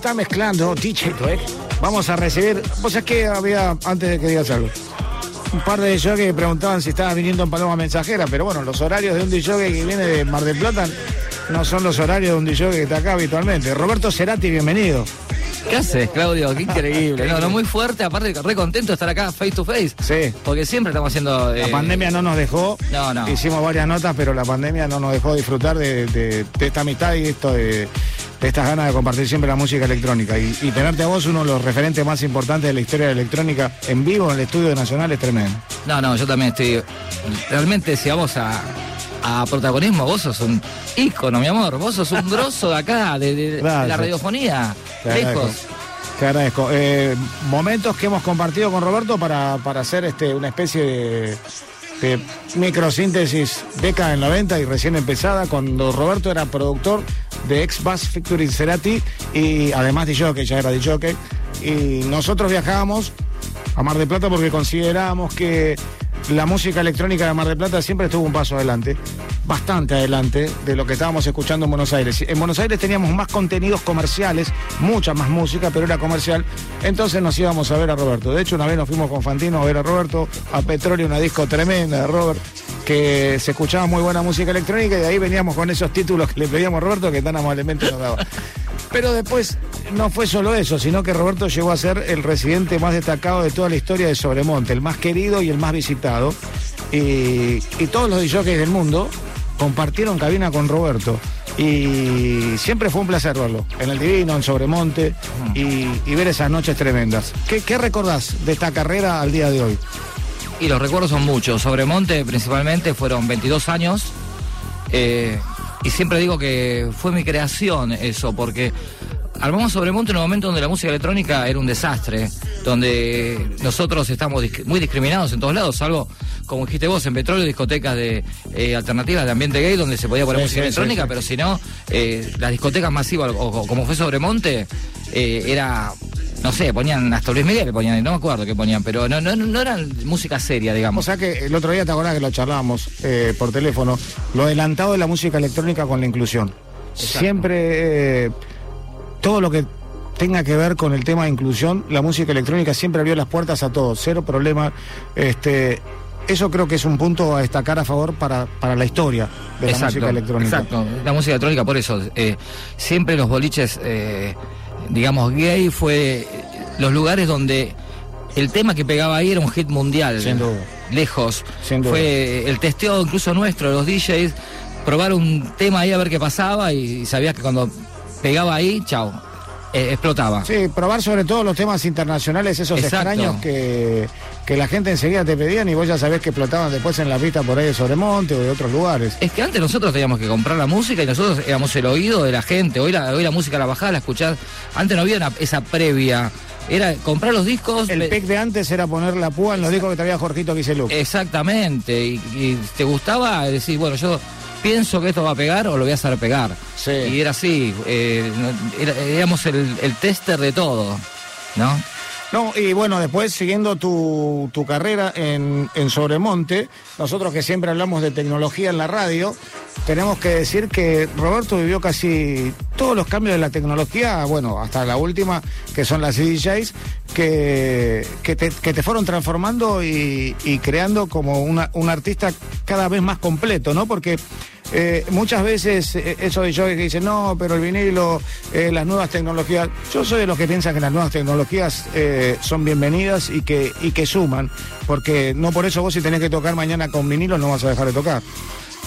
B: Está mezclando DJ Tuek, vamos a recibir. Vos sabés que había, antes de que digas algo, un par de DJ que preguntaban si estaba viniendo en Paloma Mensajera, pero bueno, los horarios de un DJ que viene de Mar del Plata no son los horarios de un DJ que está acá habitualmente. Roberto Cerati, bienvenido.
J: ¿Qué haces, Claudio? Qué increíble. No, no, muy fuerte, aparte re contento de estar acá face to face.
B: Sí.
J: Porque siempre estamos haciendo.
B: La
J: eh,
B: pandemia no nos dejó.
J: No, no.
B: Hicimos varias notas, pero la pandemia no nos dejó disfrutar de, de- de esta amistad y esto de estas ganas de compartir siempre la música electrónica. Y, y tenerte a vos, uno de los referentes más importantes de la historia de la electrónica en vivo en el estudio nacional, es tremendo.
J: No, no, yo también estoy. Realmente, si vamos a, a protagonismo, vos sos un ícono, mi amor. Vos sos un grosso de acá, de, de- de la radiofonía.
B: Te agradezco.
J: Lejos.
B: Te agradezco. Eh, momentos que hemos compartido con Roberto para, para hacer este, una especie de, de microsíntesis década del 90 y recién empezada, cuando Roberto era productor de ex Bass Factory Cerati y además de que ya era de Y nosotros viajábamos a Mar del Plata porque considerábamos que la música electrónica de Mar del Plata siempre estuvo un paso adelante, bastante adelante de lo que estábamos escuchando en Buenos Aires. En Buenos Aires teníamos más contenidos comerciales, mucha más música, pero era comercial. Entonces nos íbamos a ver a Roberto. De hecho, una vez nos fuimos con Fantino a ver a Roberto, a Petróleo, una disco tremenda de Robert, que se escuchaba muy buena música electrónica y de ahí veníamos con esos títulos que le pedíamos a Roberto que tan amablemente nos daba. Pero después no fue solo eso, sino que Roberto llegó a ser el residente más destacado de toda la historia de Sobremonte, el más querido y el más visitado. Y, y todos los DJs del mundo compartieron cabina con Roberto. Y siempre fue un placer verlo, en el Divino, en Sobremonte, y, y ver esas noches tremendas. ¿Qué, ¿Qué recordás de esta carrera al día de hoy?
J: Y los recuerdos son muchos. Sobremonte, principalmente, fueron 22 años. Eh, y siempre digo que fue mi creación eso, porque armamos Sobremonte en un momento donde la música electrónica era un desastre, donde nosotros estamos disc- muy discriminados en todos lados, salvo, como dijiste vos, en petróleo, discotecas de eh, alternativas de ambiente gay, donde se podía poner
B: Sí,
J: música
B: sí,
J: electrónica,
B: sí,
J: pero si no, eh, las discotecas masivas, o, o como fue Sobremonte, eh, era. No sé, ponían hasta Luis Miguel, ponían, no me acuerdo qué ponían, pero no, no, no eran música seria, digamos.
B: O sea que el otro día te acordás que lo charlábamos eh, por teléfono, lo adelantado de la música electrónica con la inclusión. Siempre eh, todo lo que tenga que ver con el tema de inclusión, la música electrónica siempre abrió las puertas a todos, cero problema. Este, eso creo que es un punto a destacar a favor para, para la historia de la música electrónica.
J: Exacto, la música electrónica, por eso, eh, siempre los boliches, digamos, gay fue los lugares donde el tema que pegaba ahí era un hit mundial.
B: Sin duda.
J: Lejos.
B: Sin duda.
J: Fue el testeo incluso nuestro, los DJs, probar un tema ahí a ver qué pasaba y, sabías que cuando pegaba ahí, chao, eh, explotaba.
B: Sí, probar sobre todo los temas internacionales, esos
J: Exacto.
B: extraños que, que la gente enseguida te pedían y vos ya sabés que explotaban después en la pista por ahí de Sobremonte o de otros lugares.
J: Es que antes nosotros teníamos que comprar la música y nosotros éramos el oído de la gente. Hoy la, hoy la música la bajada, la escuchás. Antes no había una- esa previa. Era comprar los discos.
B: El
J: pe-
B: pick de antes era poner la púa en los discos que traía Jorgito Quiselú.
J: Exactamente. Y, y te gustaba decir, bueno, yo pienso que esto va a pegar o lo voy a hacer pegar.
B: Sí.
J: Y era así. eh, era- éramos el, el tester de todo. ¿No?
B: No, y bueno, después siguiendo tu, tu carrera en, en Sobremonte, nosotros que siempre hablamos de tecnología en la radio, tenemos que decir que Roberto vivió casi todos los cambios de la tecnología, bueno, hasta la última, que son las DJs, que, que, te, que te fueron transformando y, creando como una- un artista cada vez más completo, ¿no? Porque eh, muchas veces eh, eso de yo que dicen, no, pero el vinilo, eh, las nuevas tecnologías. Yo soy de los que piensan que las nuevas tecnologías eh, son bienvenidas y que, y que suman, porque no por eso vos si tenés que tocar mañana con vinilo no vas a dejar de tocar.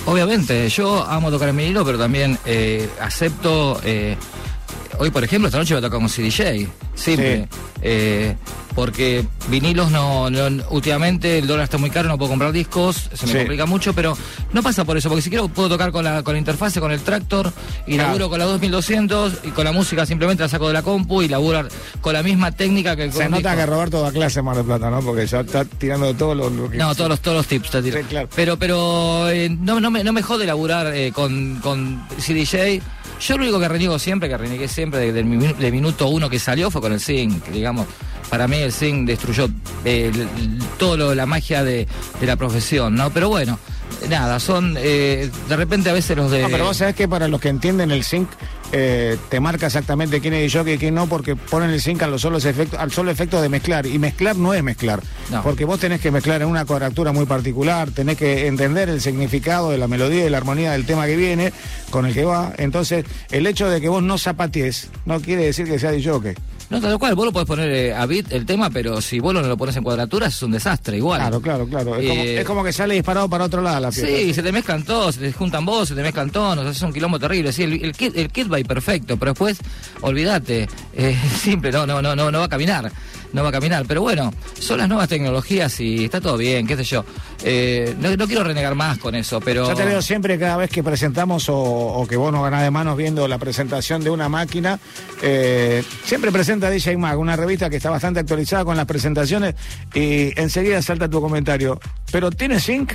J: Obviamente, yo amo tocar en vinilo, pero también eh, acepto. eh, hoy, por ejemplo, esta noche voy a tocar con CDJ. Simple. Eh, porque vinilos no, no- Últimamente el dólar está muy caro, no puedo comprar discos, se me
B: Sí.
J: complica mucho, pero no pasa por eso, porque si quiero puedo tocar con la, con la interfase, con el tractor, y
B: Claro.
J: laburo con la 2200, y con la música simplemente la saco de la compu y laburo con la misma técnica que con
B: Se nota
J: disco.
B: que Roberto da clase Mar del Plata, ¿no? Porque ya está tirando de todo lo, lo que...
J: No, todos los, todos los tips.
B: Sí, claro.
J: Pero, pero eh, no, no, me, no me jode laburar eh, con, con CDJ. Yo lo único que reniego siempre, que renegué siempre de- del minu- de minuto uno que salió fue con el Sync, digamos. Para mí el Sync destruyó eh, lo, la magia de, la profesión, ¿no? Pero bueno, nada, son eh, de repente a veces los de...
B: No, pero vos sabés que para los que entienden el sync eh, te marca exactamente quién es DJ y quién no, porque ponen el sync a los solos efectos, al solo efecto de mezclar. Y mezclar no es mezclar.
J: No.
B: Porque vos tenés que mezclar en una cuadratura muy particular, tenés que entender el significado de la melodía y la armonía del tema que viene, con el que va. Entonces, el hecho de que vos no zapatees no quiere decir que sea DJ.
J: No, tal cual, vos lo podés poner eh, a bit el tema, pero si vos no lo pones en cuadraturas es un desastre, igual.
B: Claro, claro, claro. Es, como,
J: Eh,
B: es como que sale disparado para otro lado la pieza.
J: Sí, se te mezclan todos, se te juntan voces, se te mezclan tonos, es un quilombo terrible. Sí, el, el kit, el kit va perfecto, pero después, olvídate, eh, simple, no, no, no, no, no va a caminar, no va a caminar. Pero bueno, son las nuevas tecnologías y está todo bien, qué sé yo. Eh, no, quiero renegar más con eso, pero.
B: Yo te veo siempre cada vez que presentamos o, o que vos nos ganás de manos viendo la presentación de una máquina. eh, siempre presenta DJ Mag, una revista que está bastante actualizada con las presentaciones y enseguida salta tu comentario. ¿Pero tiene zinc?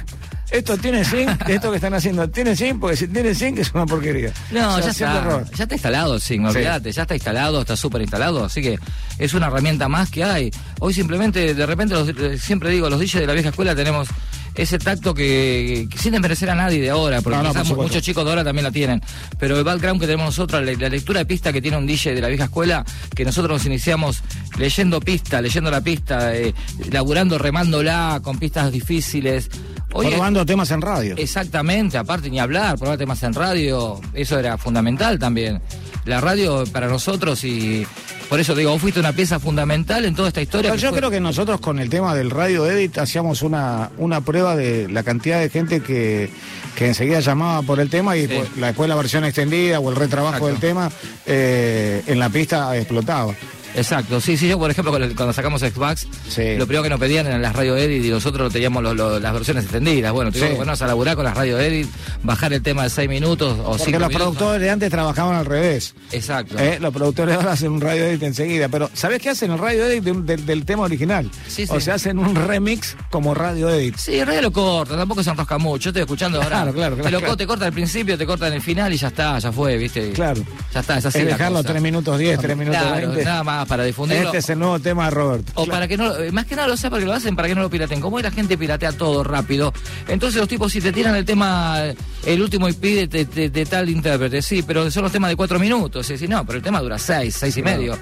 B: ¿Esto tiene zinc? ¿Esto que están haciendo tiene zinc? Porque si tiene zinc es una porquería.
J: No,
B: O sea,
J: ya está, ya está instalado, sí, olvídate, ya está instalado, está súper instalado, así que es una herramienta más que hay. Hoy simplemente, de repente, los- eh, siempre digo, los DJs de la vieja escuela tenemos ese tacto que, que sin desmerecer a nadie de ahora, porque
B: No, por
J: muchos chicos de ahora también la tienen, pero el background que tenemos nosotros, la, la lectura de pista que tiene un DJ de la vieja escuela, que nosotros nos iniciamos leyendo pista, leyendo la pista, eh, laburando, remándola con pistas difíciles. Hoy-
B: Probando temas en radio.
J: Exactamente, aparte ni hablar, probar temas en radio, eso era fundamental también. La radio para nosotros y por eso digo, vos fuiste una pieza fundamental en toda esta historia.
B: Yo
J: fue-
B: creo que nosotros con el tema del radio edit hacíamos una, una prueba de la cantidad de gente que, que enseguida llamaba por el tema y
J: Sí.
B: pues, la- después la versión extendida o el retrabajo
J: Exacto.
B: del tema eh, en la pista explotaba.
J: Exacto, sí, sí, yo por ejemplo cuando- sacamos Xbox,
B: Sí.
J: lo primero que nos pedían eran las radio edit y nosotros teníamos lo- lo- las versiones extendidas. Bueno, tuvimos
B: Sí.
J: que ponernos a laburar con las radio edit, bajar el tema de 6 minutos o
B: Porque
J: 5
B: los
J: minutos.
B: productores de antes trabajaban al revés.
J: Exacto.
B: Eh, Los productores ahora hacen un radio edit enseguida. Pero ¿sabés qué hacen el radio edit de del, tema original?
J: Sí,
B: O sea, hacen un remix como radio edit.
J: Sí, en realidad lo corta, tampoco se enrosca mucho. Yo estoy escuchando ahora.
B: Claro, claro,
J: te,
B: claro,
J: lo,
B: claro.
J: te corta al principio, te corta en el final y ya está, ya fue, ¿viste?
B: Claro.
J: Ya está, es así.
B: es dejarlo
J: cosa.
B: 3 minutos 10, 3 minutos
J: Claro,
B: 20.
J: nada más para difundirlo.
B: Este es el nuevo tema Roberto.
J: O para que no, eh, más que nada lo sepa que lo hacen para que no lo piraten. Como hoy la gente piratea todo rápido. Entonces los tipos si te tiran el tema, el último IP de, de- de- de tal intérprete, sí, pero son los temas de cuatro minutos. Y decís, no, pero el tema dura seis, seis y medio.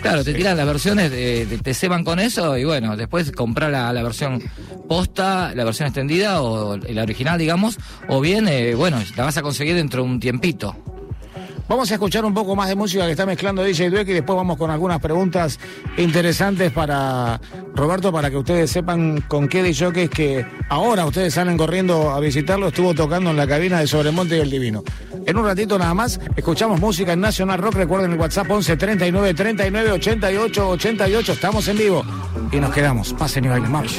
J: Claro, te tiran las versiones, de- de- te ceban con eso y bueno, después comprar la, la versión posta, la versión extendida o la original, digamos, o bien, eh, bueno, la vas a conseguir dentro de un tiempito.
B: Vamos a escuchar un poco más de música que está mezclando DJ Dweck y después vamos con algunas preguntas interesantes para Roberto para que ustedes sepan con qué DJ que ahora ustedes salen corriendo a visitarlo estuvo tocando en la cabina de Sobremonte y el Divino. En un ratito nada más escuchamos música en Nacional Rock. Recuerden el WhatsApp 11 39 39 88 88. Estamos en vivo y nos quedamos. Pasen y bailen, vamos.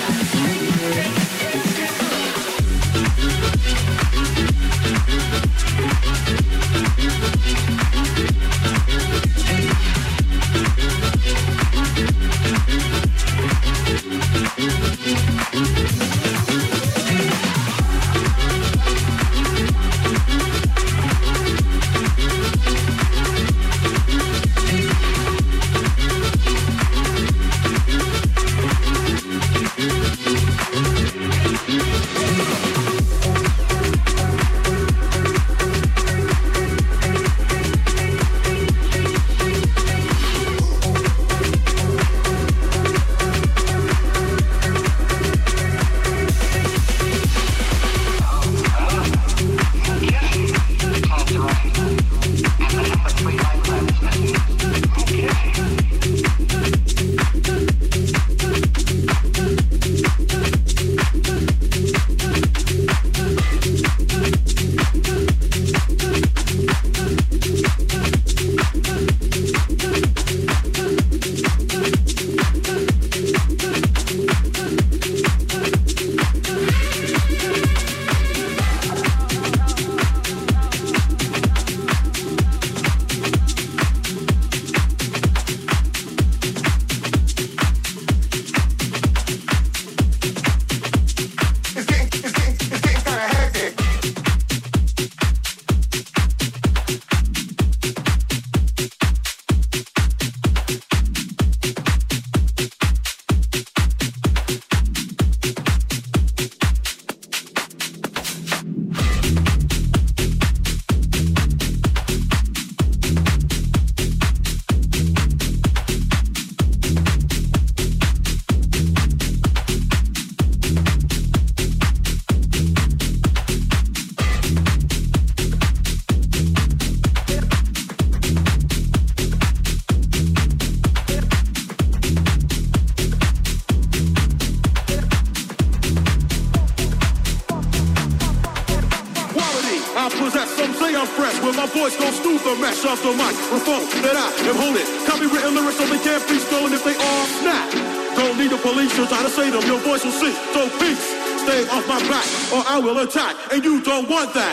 K: want that.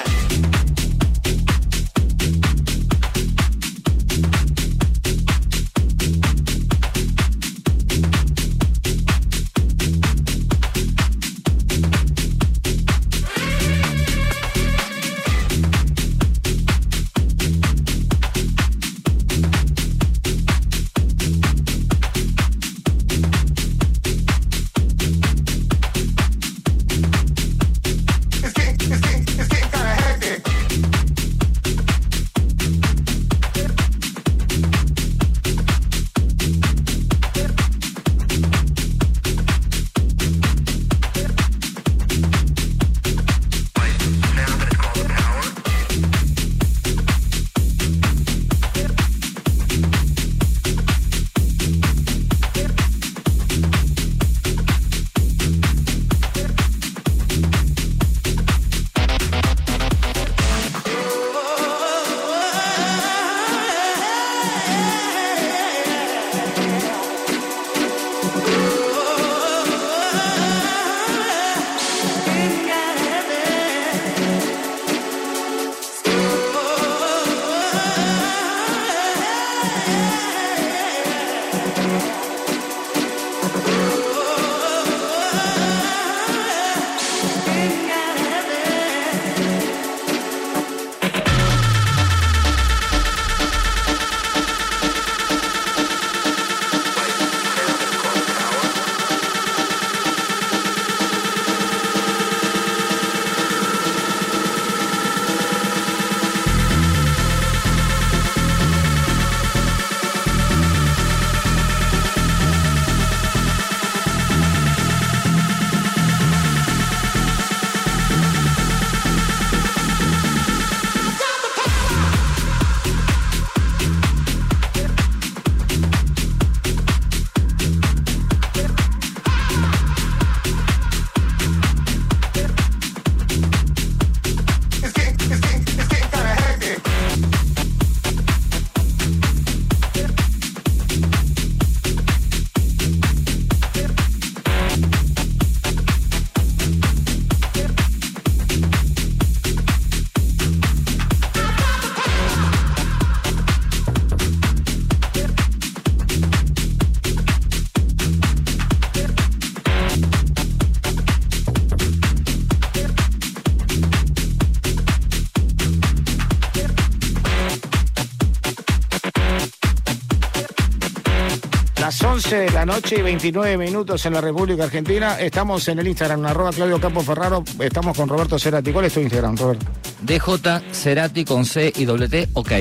B: Noche y 29 minutos en la República Argentina. Estamos en el Instagram, arroba Claudio Campo Ferraro. Estamos con Roberto Cerati. ¿Cuál es tu Instagram, Roberto?
J: DJ Cerati con C y doble T, ok.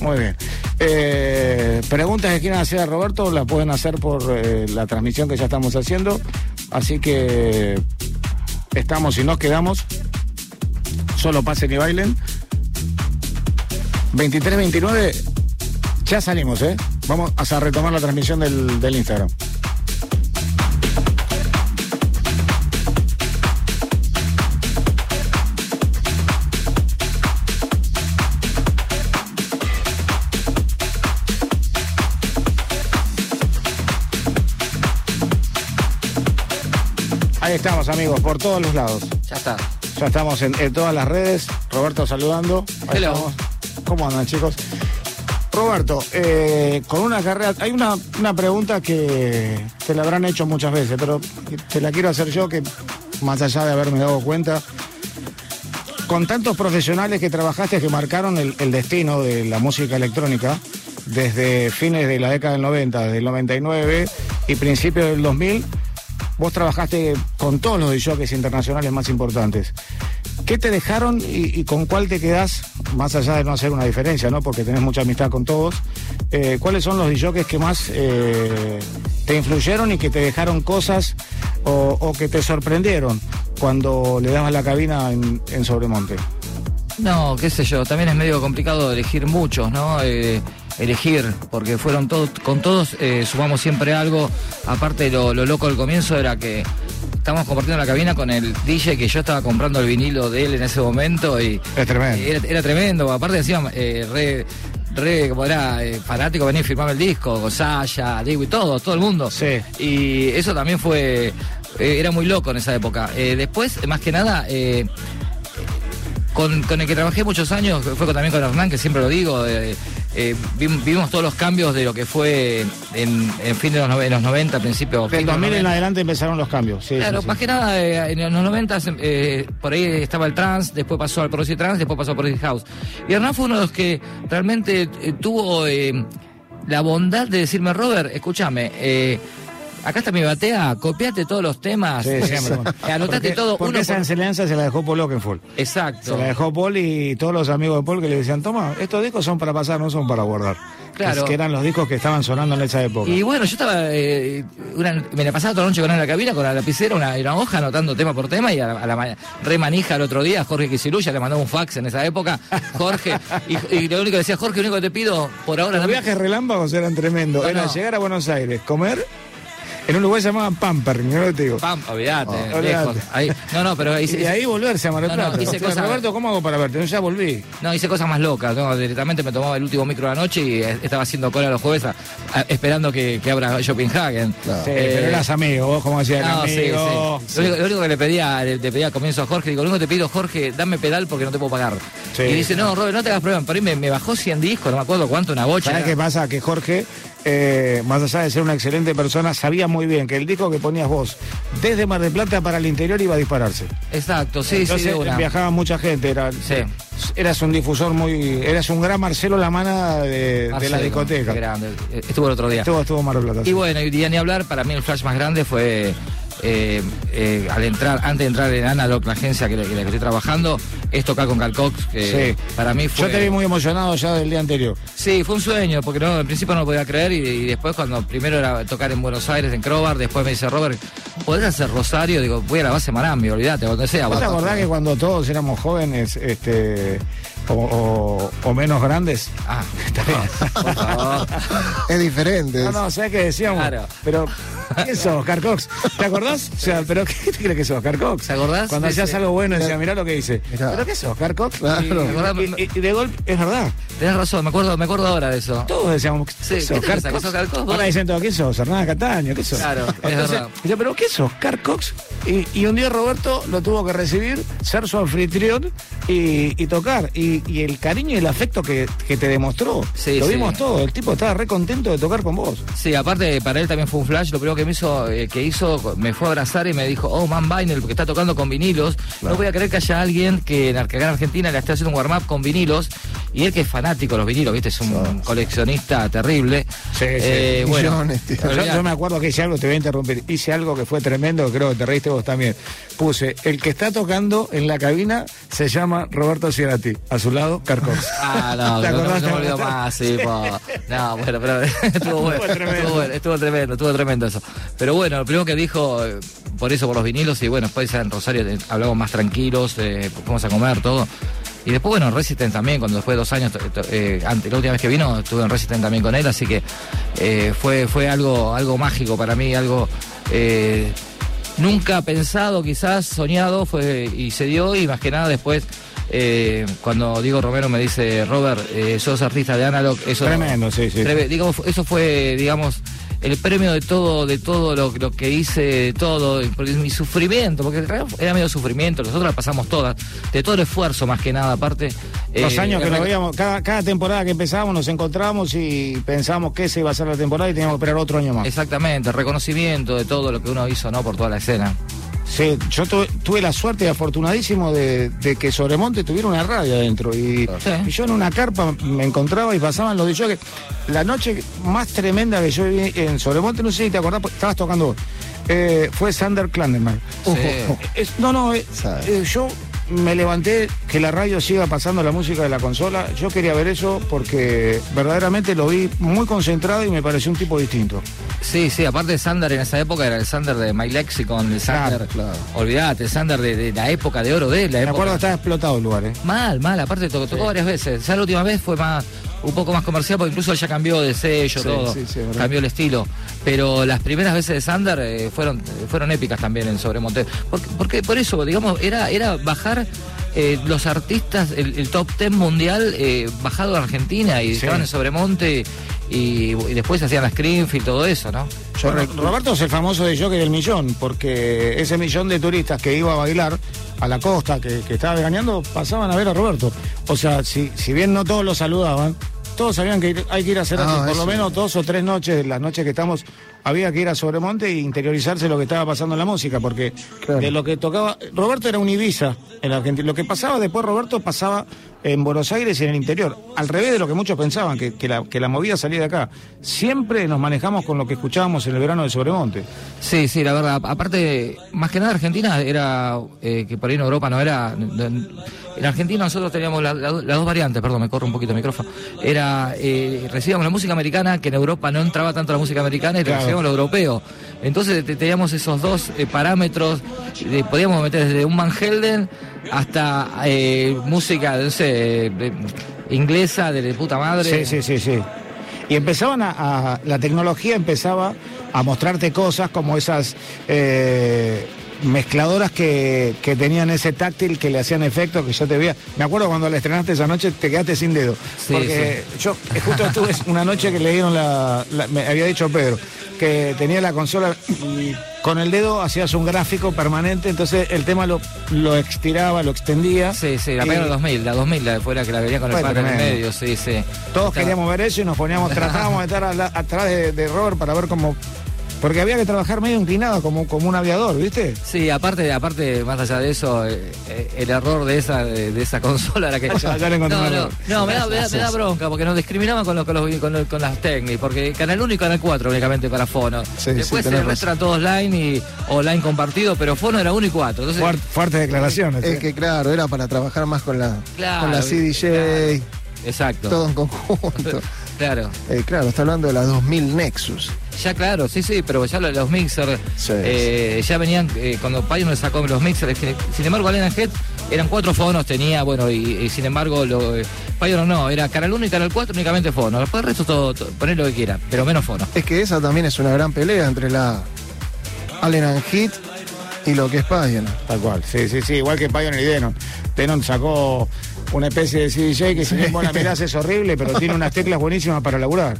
B: Muy bien. Eh, preguntas que quieran hacer a Roberto las pueden hacer por eh, la transmisión que ya estamos haciendo. Así que estamos y nos quedamos. Solo pasen y bailen. 23-29, ya salimos, ¿eh? Vamos a retomar la transmisión del, del Instagram. Ahí estamos, amigos, por todos los lados.
J: Ya está.
B: Ya estamos en, en todas las redes. Roberto saludando. Ahí
J: Hello.
B: estamos. ¿Cómo andan, chicos? Roberto, eh, con una carrera, hay una, una pregunta que te la habrán hecho muchas veces, pero te la quiero hacer yo, que más allá de haberme dado cuenta, con tantos profesionales que trabajaste que marcaron el, destino de la música electrónica, desde fines de la década del 90, desde el 99 y principios del 2000, vos trabajaste con todos los jockeys internacionales más importantes. ¿Qué te dejaron y, y con cuál te quedás, más allá de no hacer una diferencia, ¿no? porque tenés mucha amistad con todos? eh, ¿Cuáles son los jockeys que más eh, te influyeron y que te dejaron cosas o, que te sorprendieron cuando le dabas la cabina en, Sobremonte?
J: No, qué sé yo, también es medio complicado elegir muchos, ¿no? Eh, elegir, porque fueron todos, con todos sumamos siempre algo. Aparte lo, lo loco del comienzo era que estábamos compartiendo la cabina con el DJ que yo estaba comprando el vinilo de él en ese momento y
B: Es tremendo.
J: era, era tremendo. Aparte decían, eh, re, re, como era eh, fanático, venía a firmarme el disco, Gosaya, Diego y todo, todo el mundo.
B: Sí.
J: Y eso también fue, eh, era muy loco en esa época. Después, más que nada, con, con el que trabajé muchos años, fue con- también con Hernán, que siempre lo digo, eh, eh, vi- vimos todos los cambios de lo que fue en, en fin de los, en los 90, principio.
B: Del
J: fin de los
B: 2000 en
J: 90.
B: adelante empezaron los cambios. Sí,
J: Claro,
B: sí, sí.
J: más que nada eh, en los 90 eh, por ahí estaba el trans, después pasó al Progressive Trans, después pasó al Progressive House. Y Hernán fue uno de los que realmente eh, tuvo la bondad de decirme, Robert, escúchame, eh, acá está mi batea, copiate todos los temas,
B: Sí, siempre.
J: eh, anotate
B: Porque-
J: todo
B: Porque
J: uno
B: esa
J: por-
B: enseñanza se la dejó Paul Oakenfold.
J: Exacto.
B: Se la dejó Paul y todos los amigos de Paul que le decían, toma, estos discos son para pasar, no son para guardar.
J: Claro.
B: Es que eran los discos que estaban sonando en esa época.
J: Y bueno, yo estaba, eh, una- me la pasaba toda la noche con él en la cabina, con la lapicera, una, una hoja, anotando tema por tema, y a la, a la ma- re manija el otro día, Jorge Quisiluya le mandó un fax en esa época, Jorge, y, y lo único que decía, Jorge, lo único que te pido por ahora...
B: Los viajes relámpagos eran tremendos.
J: No,
B: Era
J: no.
B: llegar a Buenos Aires, comer. En un lugar se llamaban Pamper, no te digo.
J: Pam, olvídate,
B: Oh,
J: lejos.
B: olvídate.
J: Ahí- no, no, pero ahí
B: Y de ahí volverse a Mar del
J: No, hice
B: O sea,
J: cosas-
B: Roberto, ¿cómo hago para verte? No, ya volví.
J: No, hice cosas más locas, ¿no? Directamente me tomaba el último micro de la noche y eh, estaba haciendo cola los jueves a- a- esperando que, que abra Shoppinghagen.
B: Sí, pero eras amigo, vos como decías,
J: Eh, No, sí,
B: amigo.
J: sí. Lo, único, lo único que le pedía, le, le pedía al comienzo a Jorge, digo, lo único que te pido, Jorge, dame pedal porque no te puedo pagar.
B: Sí.
J: Y dice, no, Robert, no te hagas problema. Por ahí me, me bajó 100 discos, no me acuerdo cuánto, una bocha.
B: ¿Sabes qué pasa? Que Jorge, eh, más allá de ser una excelente persona, sabía muy bien que el disco que ponías vos desde Mar del Plata para el interior iba a dispararse.
J: Exacto, sí,
B: Entonces
J: sí, de una.
B: viajaba mucha gente, era, eras un difusor muy, eras un gran Marcelo Lamana de, de la discoteca.
J: grande. Estuvo el otro día.
B: Estuvo, estuvo Mar del Plata.
J: Y bueno, y ni hablar, para mí el flash más grande fue eh, eh, al entrar, antes de entrar en Analog, la agencia que, la que estoy trabajando, es tocar con Carl Cox, que
B: Sí.
J: para mí fue...
B: Yo te vi muy emocionado ya del día anterior.
J: Sí, fue un sueño, porque no, al principio no lo podía creer y, y después cuando primero era tocar en Buenos Aires, en Crobar, después me dice Robert, ¿podés hacer Rosario? Digo, voy a la base Marambio, olvídate, donde sea.
B: ¿Vos te acordás que cuando todos éramos jóvenes este, o, o- o menos grandes?
J: Ah, está bien.
C: Es diferente.
B: No, no, ¿sabes qué decíamos?
J: Claro.
B: Pero, ¿qué sos, Oscar Cox? ¿Te acordás? O sea, ¿pero qué te crees que sos, Oscar Cox?
J: ¿Te acordás?
B: Cuando
J: Sí,
B: hacías
J: sí.
B: algo bueno, decía, mirá lo que dice.
C: Mirá.
B: ¿Pero qué sos, Oscar Cox?
C: Claro.
B: Y,
J: ¿Te acordás?
B: y- y- y de golpe, es verdad.
J: Tenés razón, me acuerdo, me acuerdo ahora de eso.
B: Todos decíamos,
J: Sí,
B: ¿qué sos,
J: ¿qué te
B: Oscar
J: que
B: Cox?
J: sos Oscar Cox?
B: Ahora dicen todo, ¿qué sos? Hernán Cataño, ¿qué sos?
J: Claro, es
B: Entonces,
J: verdad.
B: dice, ¿pero qué sos, Oscar Cox? Y, y un día Roberto lo tuvo que recibir, ser su anfitrión y, y tocar. Y, y el cariño y el afecto que, que te demostró,
J: Sí,
B: lo
J: sí.
B: vimos todo. El tipo estaba re contento de tocar con vos.
J: Sí, aparte para él también fue un flash. Lo primero que me hizo, eh, que hizo, me fue a abrazar y me dijo, oh, man Vinyl, porque está tocando con vinilos. No voy a creer que haya alguien que, en- Argentina le esté haciendo un warm-up con vinilos. Y él que es fanático de los vinilos, viste, es un coleccionista terrible.
B: Sí, sí.
J: Eh, bueno.
B: Yo, yo me acuerdo que hice algo, te voy a interrumpir, hice algo que fue tremendo, creo que te reíste vos también. Puse, el que está tocando en la cabina se llama Roberto Cerati, a su lado, Carcos.
J: Ah, no,
B: ¿Te
J: no, no, me olvido más, sí, po. No, bueno, pero estuvo bueno, estuvo bueno, estuvo tremendo, estuvo tremendo eso. Pero bueno, lo primero que dijo, eh, por eso, por los vinilos, y bueno, después en Rosario eh, hablamos más tranquilos, eh, fuimos a comer, todo. Y después, bueno, en Resistance también, cuando después de dos años, eh, antes, la última vez que vino, estuve en Resistance también con él, así que eh, fue, fue algo, algo mágico para mí, algo eh, nunca pensado, quizás soñado, fue y se dio, y más que nada después, eh, cuando Diego Romero me dice, Robert, eh, sos artista de Analog, eso...
B: Tremendo, sí, sí.
J: Digo, eso fue, digamos, el premio de todo, de todo lo, lo que hice, de todo, porque mi sufrimiento, porque era medio sufrimiento, nosotros la pasamos todas, de todo el esfuerzo más que nada, aparte.
B: Los
J: eh,
B: años que nos veíamos, cada, cada temporada que empezábamos nos encontrábamos y pensábamos que esa iba a ser la temporada y teníamos que esperar otro año más.
J: Exactamente, reconocimiento de todo lo que uno hizo, ¿no? Por toda la escena.
B: Sí, yo tuve, tuve la suerte y afortunadísimo de, de que Sobremonte tuviera una radio adentro. Y,
J: Sí.
B: y yo en una carpa me encontraba y pasaban los de que La noche más tremenda que yo viví en Sobremonte, no sé si te acordás, porque estabas tocando vos, eh, fue Sander Klanderman.
J: Sí.
B: No, no, eh, eh, yo me levanté que la radio siga pasando la música de la consola. Yo quería ver eso porque verdaderamente lo vi muy concentrado y me pareció un tipo distinto.
J: Sí, sí, aparte de Sander en esa época era el Sander de My Lexicon, el Sander,
C: claro.
J: olvídate, el Sander de, de la época de oro de él, la
B: Me
J: época-
B: acuerdo estaba explotado el lugar, ¿eh?
J: Mal, mal, aparte tocó, tocó varias veces. Ya la última vez fue más un poco más comercial, porque incluso ya cambió de sello,
C: Sí,
J: todo,
C: sí, sí,
J: cambió el estilo. Pero las primeras veces de Sander eh, fueron, fueron épicas también en Sobremonte. Porque, porque por eso, digamos, era, era bajar eh, los artistas, el, el top 10 mundial eh, bajado a Argentina y estaban en Sobremonte y, y después hacían la Screenfield y todo eso, ¿no?
B: Bueno, Roberto es el famoso de jockey del millón, porque ese millón de turistas que iba a bailar a la costa, que, que estaba veraneando, pasaban a ver a Roberto. O sea, si, si bien no todos lo saludaban, todos sabían que hay que ir a hacer
C: Ah,
B: por lo menos dos o tres noches, las noches que estamos, había que ir a Sobremonte e interiorizarse lo que estaba pasando en la música, porque de lo que tocaba, Roberto era un Ibiza en la Argentina. Lo que pasaba después, Roberto, pasaba en Buenos Aires y en el interior. Al revés de lo que muchos pensaban, que, que la, que la movida salía de acá. Siempre nos manejamos con lo que escuchábamos en el verano de Sobremonte.
J: Sí, sí, la verdad. Aparte, más que nada Argentina era, eh, que por ahí en Europa no era... En Argentina nosotros teníamos la- la- las dos variantes, perdón, me corro un poquito el micrófono. Era, eh, recibíamos la música americana, que en Europa no entraba tanto la música americana, y
B: Claro.
J: recibíamos lo europeo. Entonces te- teníamos esos dos eh, parámetros, eh, podíamos meter desde un Van Helden hasta eh, música, no sé, eh, inglesa, de, puta madre.
B: Sí, sí, sí, sí. Y empezaban a, a- la tecnología empezaba a mostrarte cosas como esas eh, mezcladoras que, que tenían ese táctil que le hacían efecto que yo te veía. Me acuerdo cuando la estrenaste esa noche te quedaste sin dedo.
J: Sí,
B: porque yo eh, justo estuve una noche que le dieron la, la- me había dicho Pedro que tenía la consola y con el dedo hacías un gráfico permanente, entonces el tema lo, lo estiraba, lo extendía.
J: Sí, sí, la
B: Y-
J: pegó 2000, la 2000, la fuera que la venía con el padre en el medio, sí, sí.
B: Todos
J: Estaba-
B: queríamos ver eso y nos poníamos, tratábamos de estar la- atrás de, de Robert para ver cómo. Porque había que trabajar medio inclinado, como, como un aviador, ¿viste?
J: Sí, aparte, aparte, más allá de eso, eh, eh, el error de esa, de, de esa consola era que.
B: Ya- ya le encontré
J: no, no, no, me da, me da- me da bronca, porque nos discriminaban con, los, con, los- con, los- con las técnicas, porque Canal 1 y Canal 4 únicamente para Fono.
C: Sí,
J: Después
C: sí,
J: se
C: tenés
J: resto eran todos line y online compartido, pero Fono era 1 y 4. Entonces,
B: Fuert- fuertes declaraciones.
C: Es que claro, era para trabajar más con la,
J: Claro,
C: con la CDJ,
J: exacto.
C: todo en conjunto.
J: Claro.
C: Eh, claro, está hablando de la 2000 Nexus.
J: Ya claro, sí, sí, pero ya lo- los mixers eh, ya venían, eh, cuando Pioneer sacó los mixers, que- sin embargo Alena Head eran cuatro fonos, tenía, bueno, y, y sin embargo lo, eh, Pioneer no, era Canal 1 y Canal 4 únicamente fonos, después el resto todo, todo- poner lo que quiera, pero menos fonos.
C: Es que esa también es una gran pelea entre la Allen Hit y lo que es Pioneer.
B: Tal cual, sí, sí, sí, igual que Pioneer y Denon. Denon sacó una especie de CDJ que si bien vos la mirás es horrible, pero tiene unas teclas buenísimas para laburar.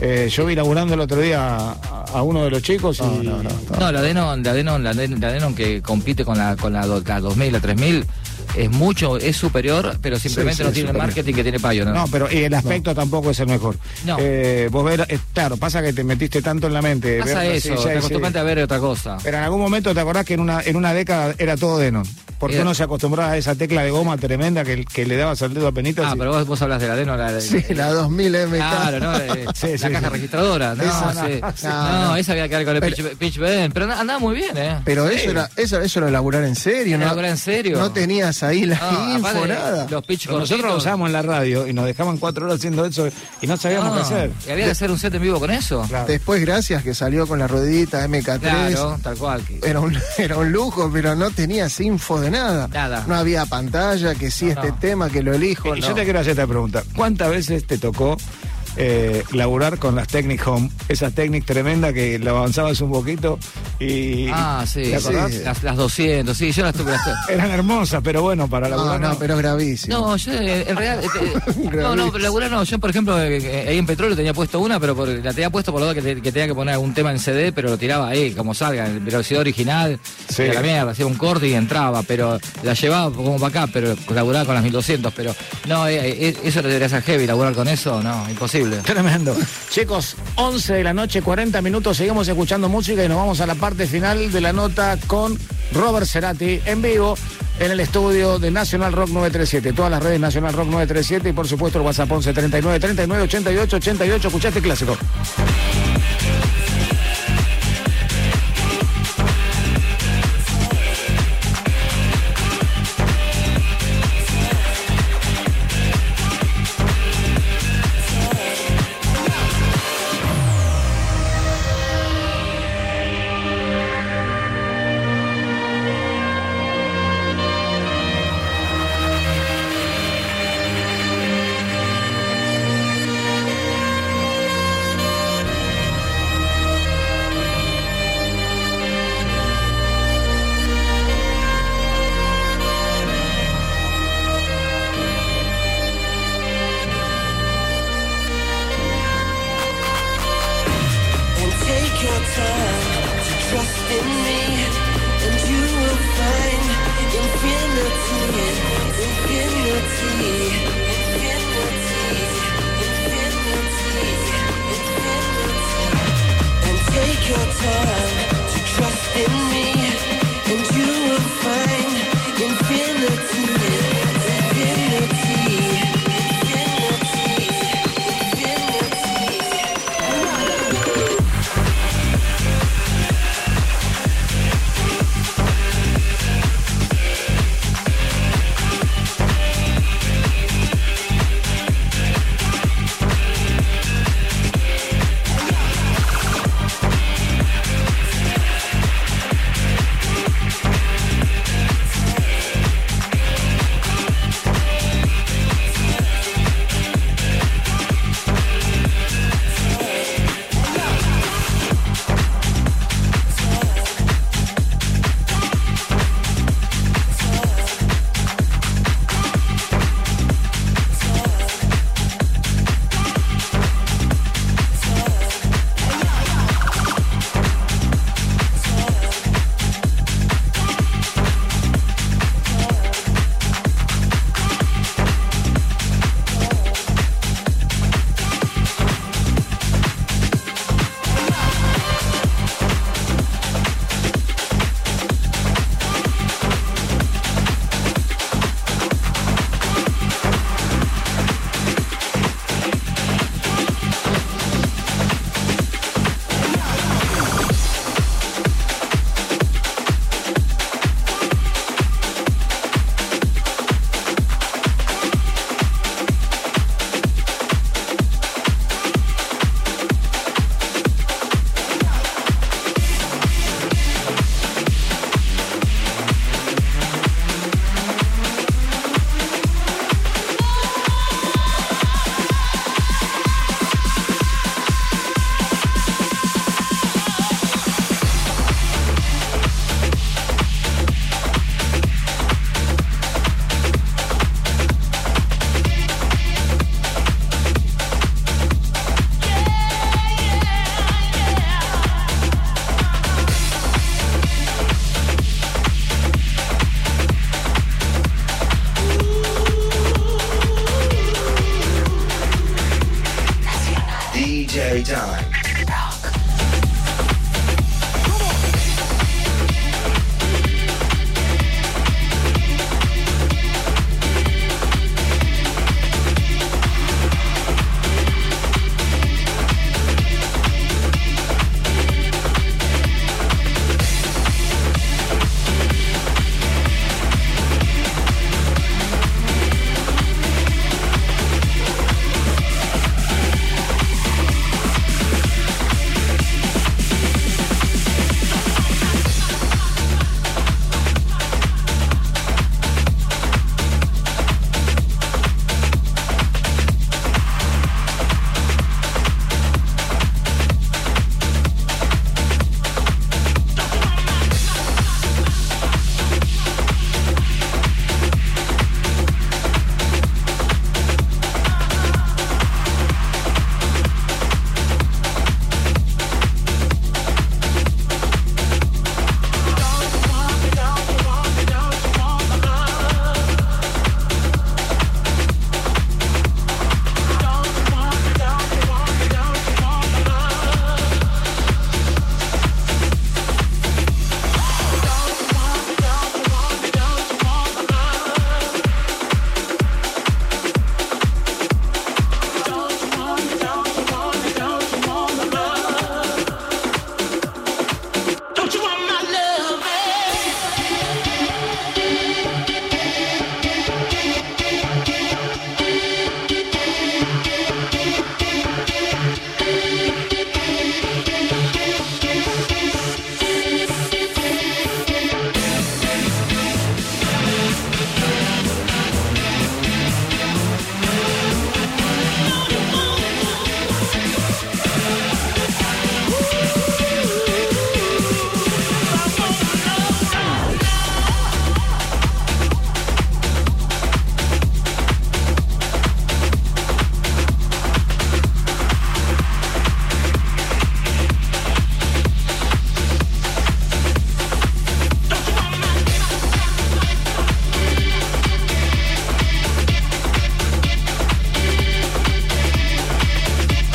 B: Eh, yo vi laburando el otro día a, a uno de los chicos y...
J: No, la Denon, la Denon, la Denon, la Denon que compite con la con la, la 2000, la 3000 es mucho, es superior, pero simplemente
B: Sí, sí,
J: no tiene el marketing que tiene Pioneer.
B: No, pero y el aspecto tampoco es el mejor.
J: No.
B: Eh, vos ver, eh, claro, pasa que te metiste tanto en la mente.
J: Pasa
B: ver
J: eso, te acostumbraste a ver otra cosa.
B: Pero en algún momento te acordás que en una, en una década era todo Denon. Porque uno se acostumbraba a esa tecla de goma tremenda que, que le dabas al dedo a penitas.
J: Ah,
B: y-
J: pero vos, vos hablas de la Denon, la de...
C: Sí, la 2000 MK.
J: Claro, ¿no? Eh,
B: Sí,
J: la caja registradora. No,
B: Esa no,
J: no,
C: No, no.
J: esa había que ver con el
C: Pero-
J: pitch, pitch bend, pero andaba muy bien, ¿eh?
C: Pero eso era, eso, eso era laburar en serio, ¿no?
J: laburar en serio.
C: No tenías ahí la
J: No,
C: info, nada.
J: Los pitch
B: Nosotros lo usábamos en la radio y nos dejaban cuatro horas haciendo eso y no sabíamos
J: No,
B: qué hacer.
J: y había que hacer un set en vivo con eso.
B: Claro.
C: Después, gracias que salió con la ruedita MK3.
J: Claro, tal cual. que-
C: Era un, era un lujo, pero no tenías info de nada.
J: Nada.
C: No había pantalla, que sí,
J: No,
C: este
J: no.
C: tema, que lo elijo.
B: Y
C: no.
B: yo te quiero hacer esta pregunta. ¿Cuántas veces te tocó eh, laburar con las Technic Home? Esas Technic tremendas que la avanzabas un poquito y...
J: Ah, sí,
B: ¿Te acordás?
J: sí, Las, las 200, sí, yo las tuve. las.
B: Eran hermosas, pero bueno, para laburar...
C: no,
B: no.
C: pero es gravísimo.
J: No, yo eh, en realidad. eh, no, no, pero laburar no. Yo, por ejemplo, eh, eh, ahí en Petróleo tenía puesto una, pero por- la tenía puesto por lo que, te- que tenía que poner algún tema en CD, pero lo tiraba ahí, como salga, en velocidad original.
B: Sí.
J: la mierda, hacía un corte y entraba, pero la llevaba como para acá, pero laburaba con las 1200. Pero no, eh, eh, eso debería ser heavy, laburar con eso, no, imposible.
B: Tremendo. Chicos, 11 de la noche, 40 minutos, seguimos escuchando música y nos vamos a la parte final de la nota con Robert Cerati en vivo en el estudio de Nacional Rock 937. Todas las redes Nacional Rock 937 y por supuesto el WhatsApp 11 39 39 88 88. Escuchaste clásico.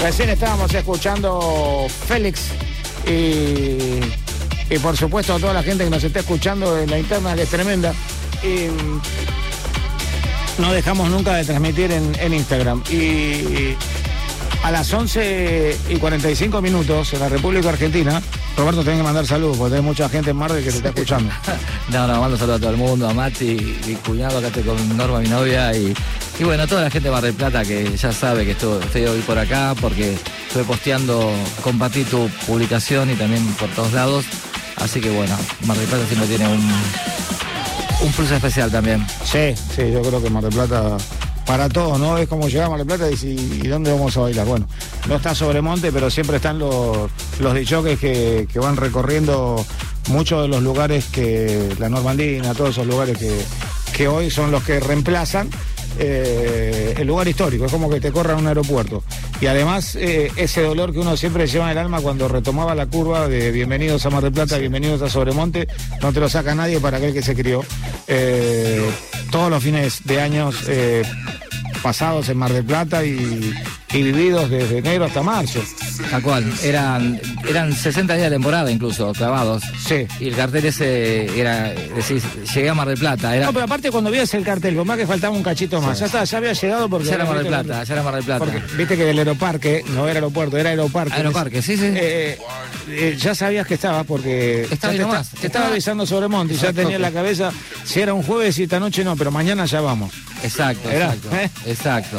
B: Recién estábamos escuchando Félix y, y por supuesto a toda la gente que nos está escuchando en la interna que es tremenda. Y no dejamos nunca de transmitir en, Instagram. Y a las 11 y 45 minutos en la República Argentina, Roberto tiene que mandar saludos porque hay mucha gente en Marte que te está escuchando.
J: No, no, mando saludos a todo el mundo, a Mati, mi cuñado, acá estoy con Norma, mi novia, y, y bueno, toda la gente de Mar del Plata que ya sabe que estoy, estoy hoy por acá porque estoy posteando, compartí tu publicación y también por todos lados. Así que bueno, Mar del Plata siempre tiene un, un plus especial también.
B: Sí, sí, yo creo que Mar del Plata para todos, ¿no? Es como llegar a del Plata y decir, ¿y dónde vamos a bailar? Bueno, no está Sobremonte, pero siempre están los, los que, que van recorriendo muchos de los lugares que, la Normandina, todos esos lugares que, que hoy son los que reemplazan eh, el lugar histórico, es como que te corran un aeropuerto. Y además eh, ese dolor que uno siempre lleva en el alma cuando retomaba la curva de bienvenidos a Mar del Plata, bienvenidos a Sobremonte, no te lo saca nadie para aquel que se crió. Eh, todos los fines de años pasados en Mar del Plata y, y vividos desde enero hasta marzo.
J: Tal cual, eran, eran 60 días de temporada incluso, clavados.
B: Sí.
J: Y el cartel ese era, decís, llegué a Mar del Plata, era...
B: No, pero aparte cuando veías el cartel, con más que faltaba un cachito más, ya está, ya había llegado porque...
J: Ya era Mar del Plata, ya era Mar del Plata.
B: Porque viste que el aeroparque, no era aeropuerto, era aeroparque.
J: Aeroparque, sí, sí.
B: Eh, eh, ya sabías que estaba porque
J: Estaba
B: te,
J: nomás.
B: te estaba avisando sobre Monte y ya tenía en la cabeza si era un jueves y esta noche no, pero mañana ya vamos.
J: Exacto,
B: Era,
J: exacto,
B: ¿eh?
J: exacto.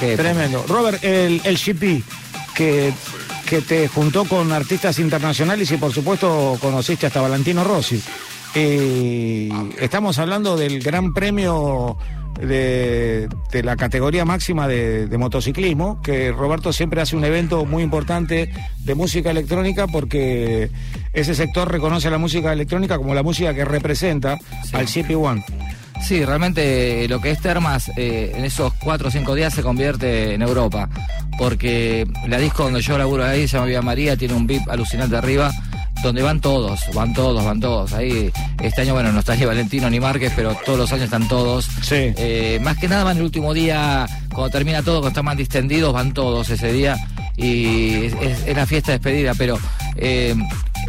B: Tremendo. Robert, el, el GP que, que te juntó con artistas internacionales y por supuesto conociste hasta Valentino Rossi. Eh, estamos hablando del gran premio de, de la categoría máxima de, de motociclismo, que Roberto siempre hace un evento muy importante de música electrónica porque ese sector reconoce a la música electrónica como la música que representa al GP One.
J: Sí, realmente lo que es Termas eh, en esos cuatro o cinco días se convierte en Europa. Porque la disco donde yo laburo ahí se llama Vía María, tiene un VIP alucinante arriba, donde van todos, van todos, van todos. Ahí este año, bueno, no está ni Valentino ni Márquez, pero todos los años están todos.
B: Sí.
J: Eh, más que nada van el último día, cuando termina todo, cuando están más distendidos, van todos ese día. Y es, es- es la fiesta de despedida, pero eh,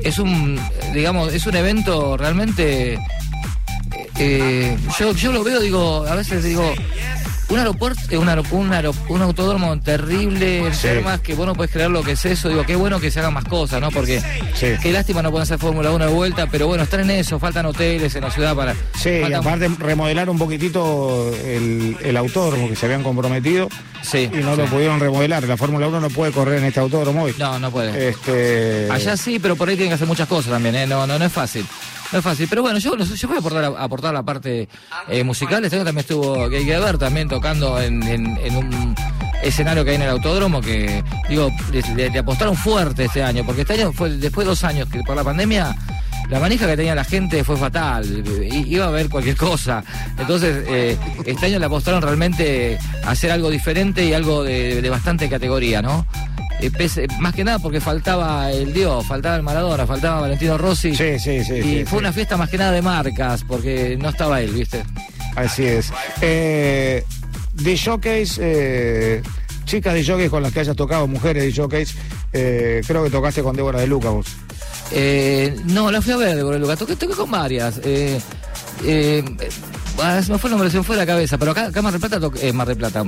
J: es un, digamos, es un evento realmente eh, yo, yo lo veo, digo, a veces digo, un aeropuerto, eh, un, un, un autódromo terrible,
B: Sí.
J: Que vos no puedes creer lo que es eso, digo, qué bueno que se hagan más cosas, ¿no? Porque
B: Sí.
J: qué lástima no pueden hacer Fórmula 1 de vuelta, pero bueno, están en eso, faltan hoteles en la ciudad para...
B: Sí, y
J: faltan-
B: aparte remodelar un poquitito el, el autódromo que se habían comprometido
J: Sí,
B: y no lo pudieron remodelar. La Fórmula 1 no puede correr en este autódromo hoy.
J: No, no puede.
B: Este,
J: Allá sí, pero por ahí tienen que hacer muchas cosas también, ¿eh? No, no, no es fácil. No es fácil. Pero bueno, yo, yo voy a aportar, aportar la parte eh, musical. Este año también estuvo Gay Geber también tocando en, un escenario que hay en el autódromo que, digo, le, apostaron fuerte este año, porque este año fue después de dos años que por la pandemia. La manija que tenía la gente fue fatal, iba a haber cualquier cosa. Entonces, eh, este año le apostaron realmente a hacer algo diferente y algo de bastante categoría, ¿no? Eh, pese- más que nada porque faltaba el Dios, faltaba el Maradona, faltaba Valentino Rossi.
B: Sí, sí, sí.
J: y
B: sí,
J: fue
B: sí.
J: una fiesta más que nada de marcas, porque no estaba él, ¿viste?
B: Así es. Eh, de showcase, eh, chicas de showcase con las que hayas tocado, mujeres de showcase, eh, creo que tocaste con Débora de Luca vos.
J: No, la fui a ver de Luca, toqué, toqué con varias. Eh, ah, me fue el nombre, se me fue la cabeza, pero acá, acá Mar del Plata, toqué- Mar del Plata.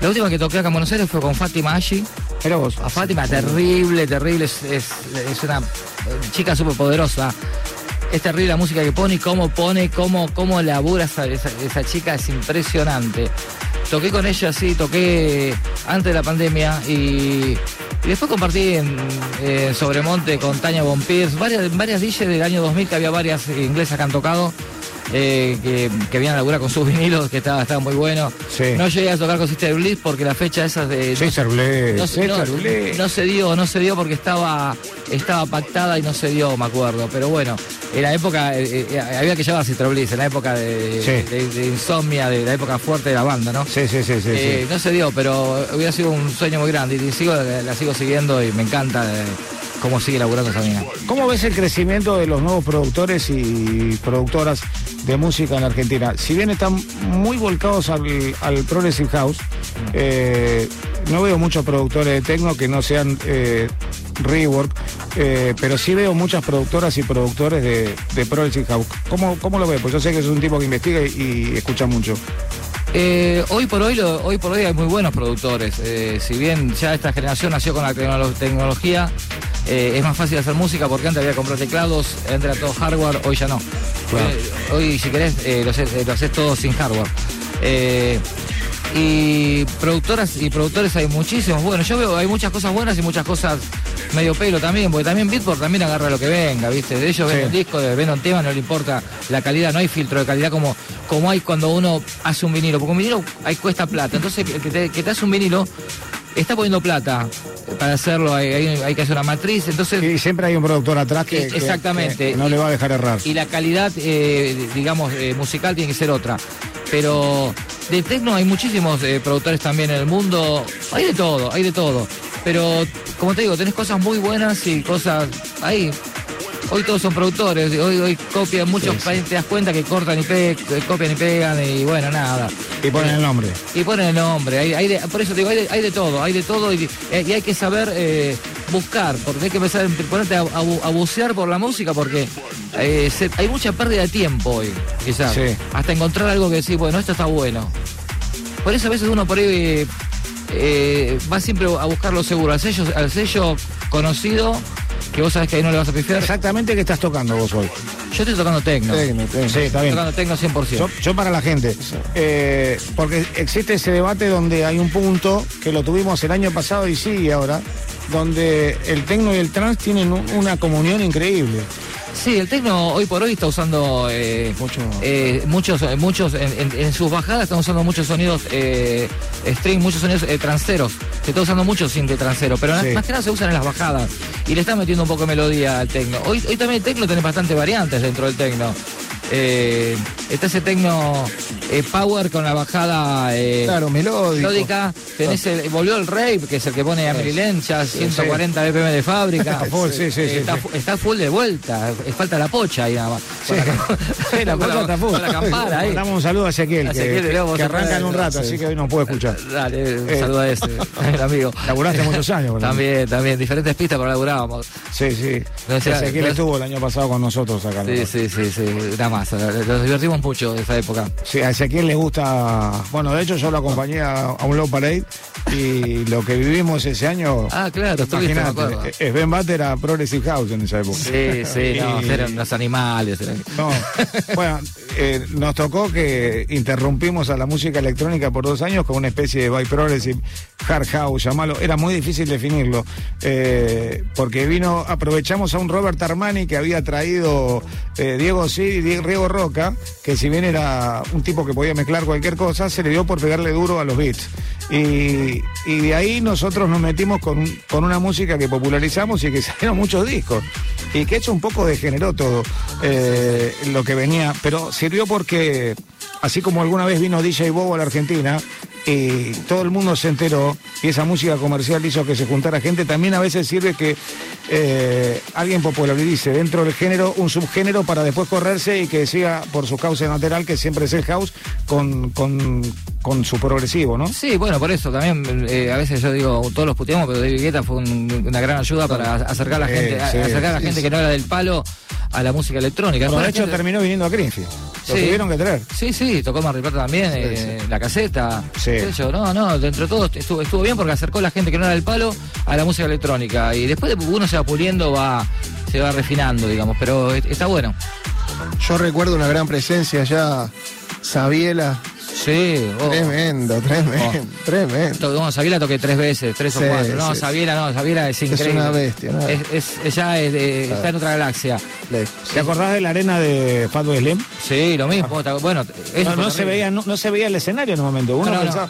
J: La última que toqué acá en Buenos Aires fue con Fátima Ashi.
B: Era vos.
J: A Fátima, terrible, terrible, es, es- es una eh, chica súper poderosa. Es terrible la música que pone y cómo pone, cómo, cómo labura esa, esa, esa chica, es impresionante. Toqué con ella, sí, toqué antes de la pandemia y, y después compartí en, Sobremonte con Tania Bonpierce, varias, varias DJs del año 2000 que había varias inglesas que han tocado. Eh, que, que habían laburar con sus vinilos, que estaba, estaba muy bueno.
B: Sí.
J: No llegué a tocar con Sister Bliss porque la fecha esa de.
B: Blé,
J: No, se- no- se dio, no se dio porque estaba, estaba pactada y no se dio, me acuerdo. Pero bueno, en la época, eh, eh, había que llevar a Sister Bliss, en la época de,
B: Sí.
J: de- de insomnia, de la época fuerte de la banda, ¿no?
B: Sí, sí, sí, sí. Sí.
J: No se dio, pero hubiera sido un sueño muy grande y sigo, la, la sigo siguiendo y me encanta. Cómo sigue laburando esa mina.
B: ¿Cómo ves el crecimiento de los nuevos productores y productoras de música en Argentina? Si bien están muy volcados al, al Progressive House, eh, no veo muchos productores de techno que no sean eh, rework, eh, pero sí veo muchas productoras y productores de, de Progressive House. ¿Cómo, ¿Cómo lo ves? Pues yo sé que es un tipo que investiga y, escucha mucho.
J: Hoy por hoy, hoy por hoy hay muy buenos productores. Si bien ya esta generación nació con la tecnolo- tecnología, eh, es más fácil hacer música porque antes había que comprar teclados, entra todo hardware, hoy ya no.
B: Claro.
J: Eh, hoy si querés eh, lo, haces, lo haces todo sin hardware. Y productoras y productores hay muchísimos. Bueno, yo veo hay muchas cosas buenas y muchas cosas medio pelo también, porque también Beatport también agarra lo que venga, ¿viste? De ellos
B: Sí.
J: ven un disco, de- ven un tema, no le importa la calidad, no hay filtro de calidad como, como hay cuando uno hace un vinilo, porque un vinilo ahí cuesta plata. Entonces, que te, que te hace un vinilo está poniendo plata para hacerlo, hay, hay- hay que hacer una matriz, entonces...
B: Y siempre hay un productor atrás que, que-
J: exactamente.
B: que no le va a dejar errar.
J: y la calidad, eh, digamos, eh, musical tiene que ser otra. Pero de techno hay muchísimos eh, productores también en el mundo. Hay de todo, hay de todo. Pero, como te digo, tenés cosas muy buenas y cosas ahí. Hoy todos son productores, hoy, hoy copian, muchos países te das cuenta que cortan y pe- copian y pegan y bueno, nada.
B: Y ponen el nombre.
J: Y ponen el nombre, hay, hay de- por eso te digo, hay de, hay de todo, hay de todo y, eh, y hay que saber eh, buscar, porque hay que empezar a ponerte a, a bu- a bucear por la música porque eh, se- hay mucha pérdida de tiempo hoy, quizás.
B: Sí.
J: Hasta encontrar algo que decir, bueno, esto está bueno. Por eso a veces uno por ahí eh, eh, va siempre a buscar lo seguro, al sello, al sello conocido, que vos sabés que ahí no le vas a pifiar.
B: Exactamente qué estás tocando vos hoy.
J: Yo estoy tocando tecno.
B: Tecno, tecno. Sí, está bien.
J: Tocando tecno 100%.
B: Yo, yo para la gente, eh, porque existe ese debate donde hay un punto que lo tuvimos el año pasado y sigue ahora, donde el tecno y el trans tienen un- una comunión increíble.
J: Sí, el tecno hoy por hoy está usando eh, eh, muchos, eh, muchos en, en- en sus bajadas están usando muchos sonidos eh, string, muchos sonidos eh, transeros. Se está usando mucho synth transero, pero
B: Sí.
J: más que nada se usan en las bajadas y le están metiendo un poco de melodía al tecno. Hoy, hoy también el tecno tiene bastantes variantes dentro del tecno. Eh, está ese tecno eh, power con la bajada eh,
C: Claro,
J: melódica. Tenés el- volvió el rave, que es el que pone a Lenz, ya 140 BPM de fábrica.
B: A full, sí, sí, sí,
J: está,
B: sí.
J: está full de vuelta, eh, falta la pocha ahí nada más.
B: Sí, Sí, la cosa está full.
J: la campana ahí.
B: Mandamos un saludo a Ezequiel, que,
J: damos
B: que
J: otra
B: arranca en un rato,
J: sí.
B: así que hoy nos puede escuchar.
J: Dale, un
B: Eh,
J: saludo a ese, el amigo.
B: Laburaste muchos años.
J: También, también, diferentes pistas, pero laburábamos.
B: Sí, sí.
J: No
B: Ezequiel
J: no-
B: estuvo el año pasado con nosotros acá. ¿no?
J: Sí, sí, sí, sí, nada más. Nos divertimos mucho de esa época.
B: Sí, a Ezequiel le gusta. Bueno, de hecho, yo lo acompañé a, a un Low Parade y lo que vivimos ese año.
J: Ah, claro,
B: imagínate, Sven Batter era Progressive House en esa época.
J: Sí, sí, no,
B: Y-
J: eran los animales. eran-
B: No, bueno, eh, nos tocó que interrumpimos a la música electrónica por dos años con una especie de by progressive hard house, llamalo. Era muy difícil definirlo, eh, porque vino, aprovechamos a un Robert Armani que había traído eh, Diego Sí y Diego Roca, que si bien era un tipo que podía mezclar cualquier cosa, se le dio por pegarle duro a los beats. Y, de ahí nosotros nos metimos con, con una música que popularizamos y que salieron muchos discos. Y que eso un poco degeneró todo eh, lo que venía. Pero sirvió porque, así como alguna vez vino DJ Bobo a la Argentina, y todo el mundo se enteró y esa música comercial hizo que se juntara gente, también a veces sirve que eh, alguien popularice dentro del género un subgénero para después correrse y que siga por su causa lateral, que siempre es el house, con, con su progresivo, ¿no?
J: Sí, bueno, por eso también eh, a veces yo digo, todos los puteamos, pero David Guetta fue un- una gran ayuda para acercar a la gente,
B: sí,
J: acercar a la
B: sí,
J: gente
B: sí.
J: que no era del palo a la música electrónica. Después
B: de hecho
J: gente-
B: terminó viniendo a Greenfield. Lo
J: Sí.
B: tuvieron que traer.
J: Sí, sí, tocó Mar Plata también, eh, la caseta.
B: Sí.
J: yo, no, no, dentro de todo estuvo, estuvo bien porque acercó a la gente que no era del palo a la música electrónica. Y después de- uno se va puliendo, va, se va refinando, digamos, pero es- está bueno.
C: Yo recuerdo una gran presencia allá, Sabiela.
J: Sí, oh.
C: Tremendo, tremendo, tremendo.
J: To- No, Sabiela toqué tres veces, tres o cuatro. No,
C: sí,
J: Sabiela no, Sabiela es increíble.
C: una bestia, ¿no?
J: Es, es- ella es de- está en otra galaxia.
B: ¿Te acordás de la arena de Fatboy Slim?
J: Sí, lo mismo. Bueno, eso
B: No, no se veía, no, no se veía el escenario en un momento. Uno
J: No, no,
B: pensaba,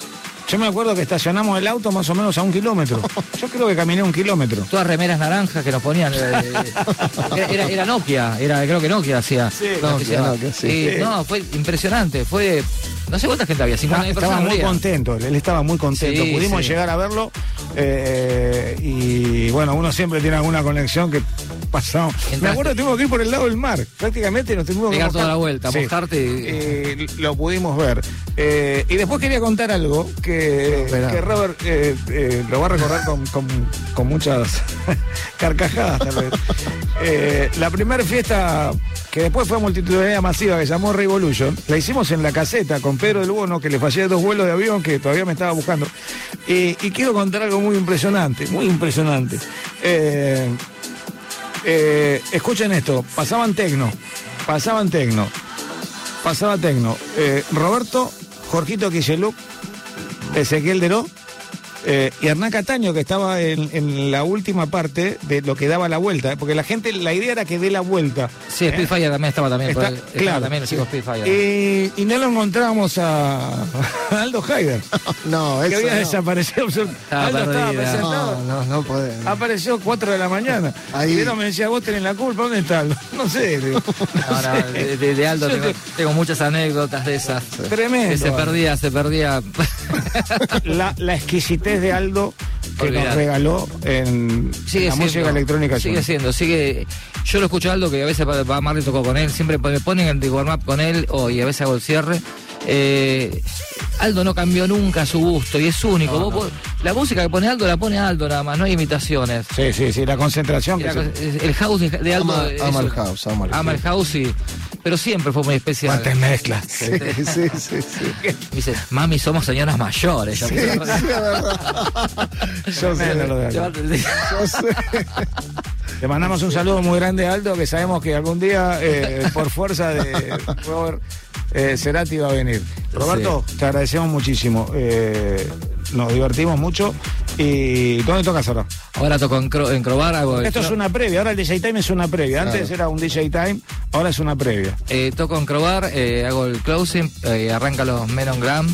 B: Yo me acuerdo que estacionamos el auto más o menos a un kilómetro. Yo creo que caminé un kilómetro.
J: Todas remeras naranjas que nos ponían. eh, era, era- era Nokia, era, creo que Nokia hacía.
B: Nokia,
J: Nokia,
B: Nokia, sí.
J: Y,
B: Sí.
J: no, fue impresionante. Fue. No sé cuánta gente había, 50
B: Estaba, estaba muy contento, él estaba muy contento.
J: Sí,
B: Pudimos
J: sí.
B: llegar a verlo eh, y bueno, uno siempre tiene alguna conexión que pasamos. Me acuerdo que tuvimos que ir por el lado del mar, prácticamente nos tuvimos que
J: Pegar toda la vuelta,
B: Sí.
J: mojarte y-
B: Eh, lo pudimos ver. Eh, y después quería contar algo que, que Robert lo va a recordar con, con- con muchas carcajadas tal vez. La primera fiesta que después fue multitudinaria masiva que llamó Revolution, la hicimos en la caseta con Pedro del Bono, que le fallé dos vuelos de avión que todavía me estaba buscando. Y, y quiero contar algo muy impresionante, muy impresionante. Eh, eh, escuchen esto, pasaban tecno, pasaban tecno, pasaba tecno. Eh, Roberto, Jorgito Quiseluk, Ezequiel Deró eh, y Hernán Cataño, que estaba en, en la última parte de lo que daba la vuelta, eh, porque la gente, la idea era que dé la vuelta.
J: Sí, Spitfire también estaba también. por
B: Está-
J: ahí. Estaba
B: claro,
J: también el
B: sí. Y, y no lo encontrábamos a, a Aldo Haider.
C: No,
B: que
C: eso
B: había
C: no.
B: desaparecido.
J: Estaba
B: Aldo estaba
J: perdida.
B: presentado.
C: No, no, no podés.
B: Apareció 4 de la mañana.
C: Ahí.
B: Y me decía, vos tenés la culpa, ¿dónde está Aldo? No sé. digo.
J: No, no, de, de- de Aldo tengo,
B: te-
J: tengo muchas anécdotas de esas.
B: Tremendo,
J: Que se perdía, se perdía.
B: la, la exquisitez de Aldo que nos regaló en
J: Sigue
B: la música electrónica.
J: Sigue siendo, sigue. Yo lo escucho a Aldo que a veces va, va Marley tocó con él, siempre me ponen el de warm up con él o, y a veces hago el cierre. Eh, Aldo no cambió nunca su gusto y es único. Vos- vos- la música que pone Aldo la pone Aldo nada más, no hay imitaciones.
B: Sí, sí, sí, la concentración. Que
J: la es- el house de, Aldo.
C: Ama,
J: es-
C: ama el house, ama el
J: ama el house y. Pero siempre fue muy especial.
B: Cuántas mezclas.
C: Sí, sí, sí, sí.
J: Dice, mami, somos señoras mayores.
C: Sí,
J: a-
C: sí, es verdad.
B: Yo sé lo de Aldo.
C: Yo sé.
B: Le mandamos un saludo muy grande a Aldo, que sabemos que algún día, eh, por fuerza de Robert eh, Cerati, va a venir. Roberto, te agradecemos muchísimo. Eh, nos divertimos mucho. ¿Y dónde tocas ahora?
J: Ahora toco en, Cro- en Crobar, hago el
B: Esto es una previa, ahora el DJ Time es una previa. Antes
C: Claro.
B: era un DJ Time, ahora es una previa.
J: Eh, toco en Crobar, eh, hago el closing, eh, arranca los Menon Gram.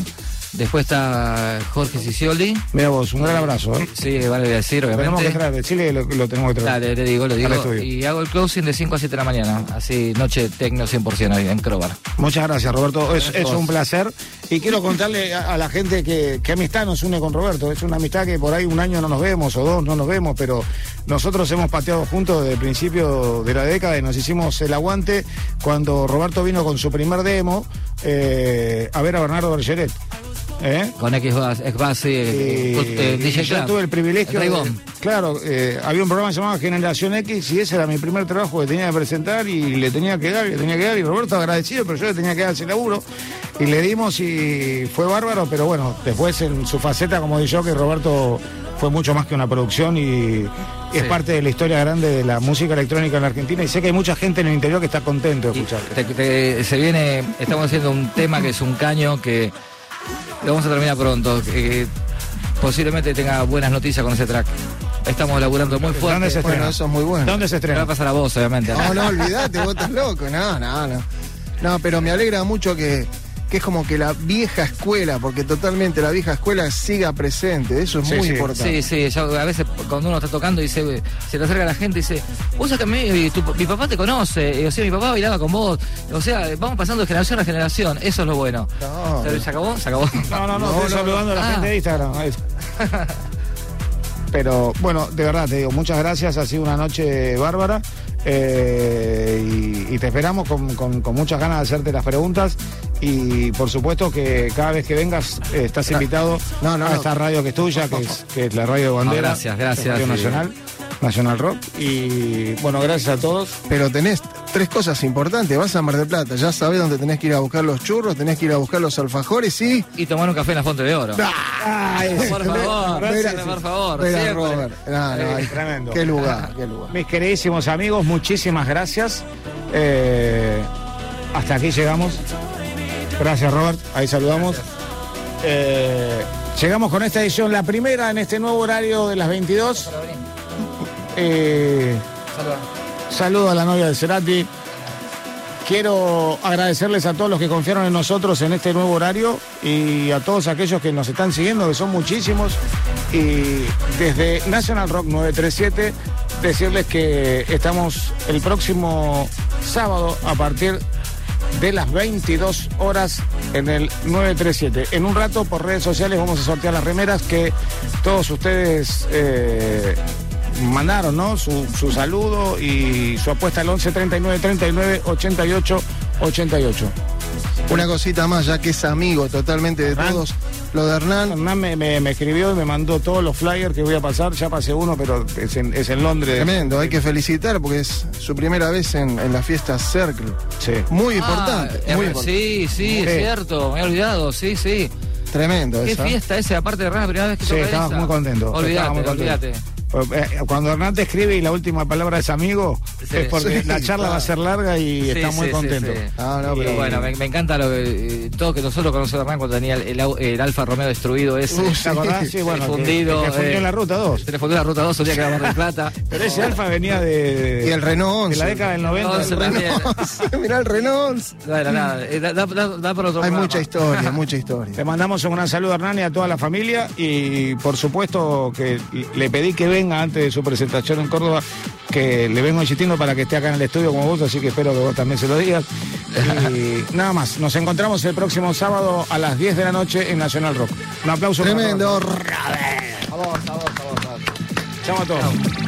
J: Después está Jorge Sicioli.
B: Mira vos, un gran abrazo. ¿eh?
J: Sí, vale decir,
B: Tenemos que traer, decirle que lo, lo tenemos que traer.
J: Dale, le digo, le
B: Al
J: digo. Y hago el closing de 5 a 7 de la mañana. Así, noche tecno 100% ahí en Crobar.
B: Muchas gracias, Roberto. Es, un placer. Y quiero contarle a, a la gente que, que amistad nos une con Roberto. Es una amistad que por ahí un año no nos vemos o dos no nos vemos, pero nosotros hemos pateado juntos desde el principio de la década y nos hicimos el aguante cuando Roberto vino con su primer demo eh, a ver a Bernardo Bergeret. ¿Eh?
J: Con X Bass, X Bass, sí, eh,
B: Y-
J: eh, DJ
B: yo
J: Club.
B: tuve el privilegio de- claro eh, había un programa llamado Generación X y ese era mi primer trabajo que tenía que presentar y le tenía que dar y le tenía que dar y Roberto agradecido pero yo le tenía que dar ese laburo y le dimos y fue bárbaro pero bueno después en su faceta como dije yo que Roberto fue mucho más que una producción y es
J: Sí.
B: parte de la historia grande de la música electrónica en la Argentina y sé que hay mucha gente en el interior que está contento de escucharte
J: Te- te- se viene, estamos haciendo un tema que es un caño que lo vamos a terminar pronto. posiblemente tenga buenas noticias con ese track. Estamos laburando muy fuerte.
B: ¿Dónde se estrena?
C: Bueno, eso es muy bueno.
B: ¿Dónde se
J: Me va
B: estrena?
J: a pasar a vos, obviamente.
C: No, no, olvídate, vos estás loco. No, no, no. No, pero me alegra mucho que, que es como que la vieja escuela, porque totalmente la vieja escuela siga presente. Eso es
B: Sí,
C: muy
B: sí.
C: importante.
J: Sí, sí, yo a veces cuando uno está tocando y se, se le acerca la gente y dice, vos acá mi, tu- mi papá te conoce, o sea, mi papá bailaba con vos, o sea, vamos pasando de generación a generación, eso es lo bueno.
C: No.
J: ¿Se, se acabó? Se acabó.
B: No, no, no,
C: No,
B: estoy
C: no,
B: saludando a la
J: Ah.
B: gente de Instagram. Pero bueno, de verdad te digo, muchas gracias, ha sido una noche bárbara eh, y, y te esperamos con, con- con muchas ganas de hacerte las preguntas y por supuesto que cada vez que vengas eh, estás invitado
C: No, no,
B: a esta radio que es tuya, que es, que es la radio de bandera.
J: No, gracias, gracias,
B: Radio
J: sí.
B: Nacional, Nacional Rock y bueno, gracias a todos.
C: Pero tenés tres cosas importantes. Vas a Mar del Plata, ya sabés dónde tenés que ir a buscar los churros, tenés que ir a buscar los alfajores y.
J: Y tomar un café en la Fonte de Oro.
B: Ay,
J: Por favor,
B: gracias.
J: por favor.
C: Robert. No, no,
B: Eh, tremendo.
C: Qué lugar, qué lugar.
B: Mis queridísimos amigos, muchísimas gracias. Eh, hasta aquí llegamos. Gracias, Robert. Ahí saludamos. Eh, llegamos con esta edición, la primera en este nuevo horario de las 22. Eh, saludo a la novia de Cerati. quiero agradecerles a todos los que confiaron en nosotros en este nuevo horario y a todos aquellos que nos están siguiendo, que son muchísimos. Y desde National Rock 937, decirles que estamos el próximo sábado a partir de las 22 horas en el 937. En un rato por redes sociales vamos a sortear las remeras que todos ustedes eh, mandaron, ¿no? Su, su saludo y su apuesta al 11 39 39 88 88.
C: Una cosita más, ya que es amigo totalmente de
B: Hernán.
C: todos. Lo de Hernán,
B: Hernán me, me- me escribió y me mandó todos los flyers que voy a pasar. Ya pasé uno, pero es en, es en Londres.
C: tremendo, hay que felicitar porque es su primera vez en, en la fiesta Circle.
B: Sí.
C: Muy
J: Ah,
C: importante, muy importante.
J: Sí, sí, es cierto, me he olvidado, sí, sí.
C: Tremendo
J: Qué
C: esa.
J: fiesta esa, aparte de Hernán, la primera vez que
B: Sí,
J: toca
B: estaba
J: esa.
B: muy contento. estaba
J: Olvídate,
B: muy contento.
J: olvídate.
B: Eh, Cuando Hernán te escribe y la última palabra es amigo,
J: Sí.
B: es porque
C: Sí,
B: la charla
C: claro.
B: va a ser larga y
J: Sí,
B: está muy
J: sí,
B: contento.
J: sí, sí.
C: Ah, no,
J: Y
C: pero-
J: bueno, me, me encanta lo que, eh, todo que nosotros conocemos a Hernán cuando tenía el, el el Alfa Romeo destruido ese.
C: Uh,
B: ¿Te acordás? Sí, bueno, que-
J: fundido.
B: que fundió
J: eh,
B: en la ruta 2.
J: Se le fundió la ruta 2 un día que era Mar del Plata.
B: Pero ese Alfa venía de,
C: Y el Renault
B: de la
C: 11.
B: década del 90.
J: No, se también.
C: Mirá el Renault.
J: No era nada, eh, da, da, da- da para otro
C: Hay
J: programa.
C: mucha historia, mucha historia.
B: Le mandamos un gran saludo a Hernán y a toda la familia y por supuesto que le pedí que venga antes de su presentación en Córdoba, que le vengo insistiendo para que esté acá en el estudio como vos, así que espero que vos también se lo digas. Y nada más, nos encontramos el próximo sábado a las 10 de la noche en Nacional Rock. Un aplauso. para
C: Tremendo.
B: todos. Chao a todos.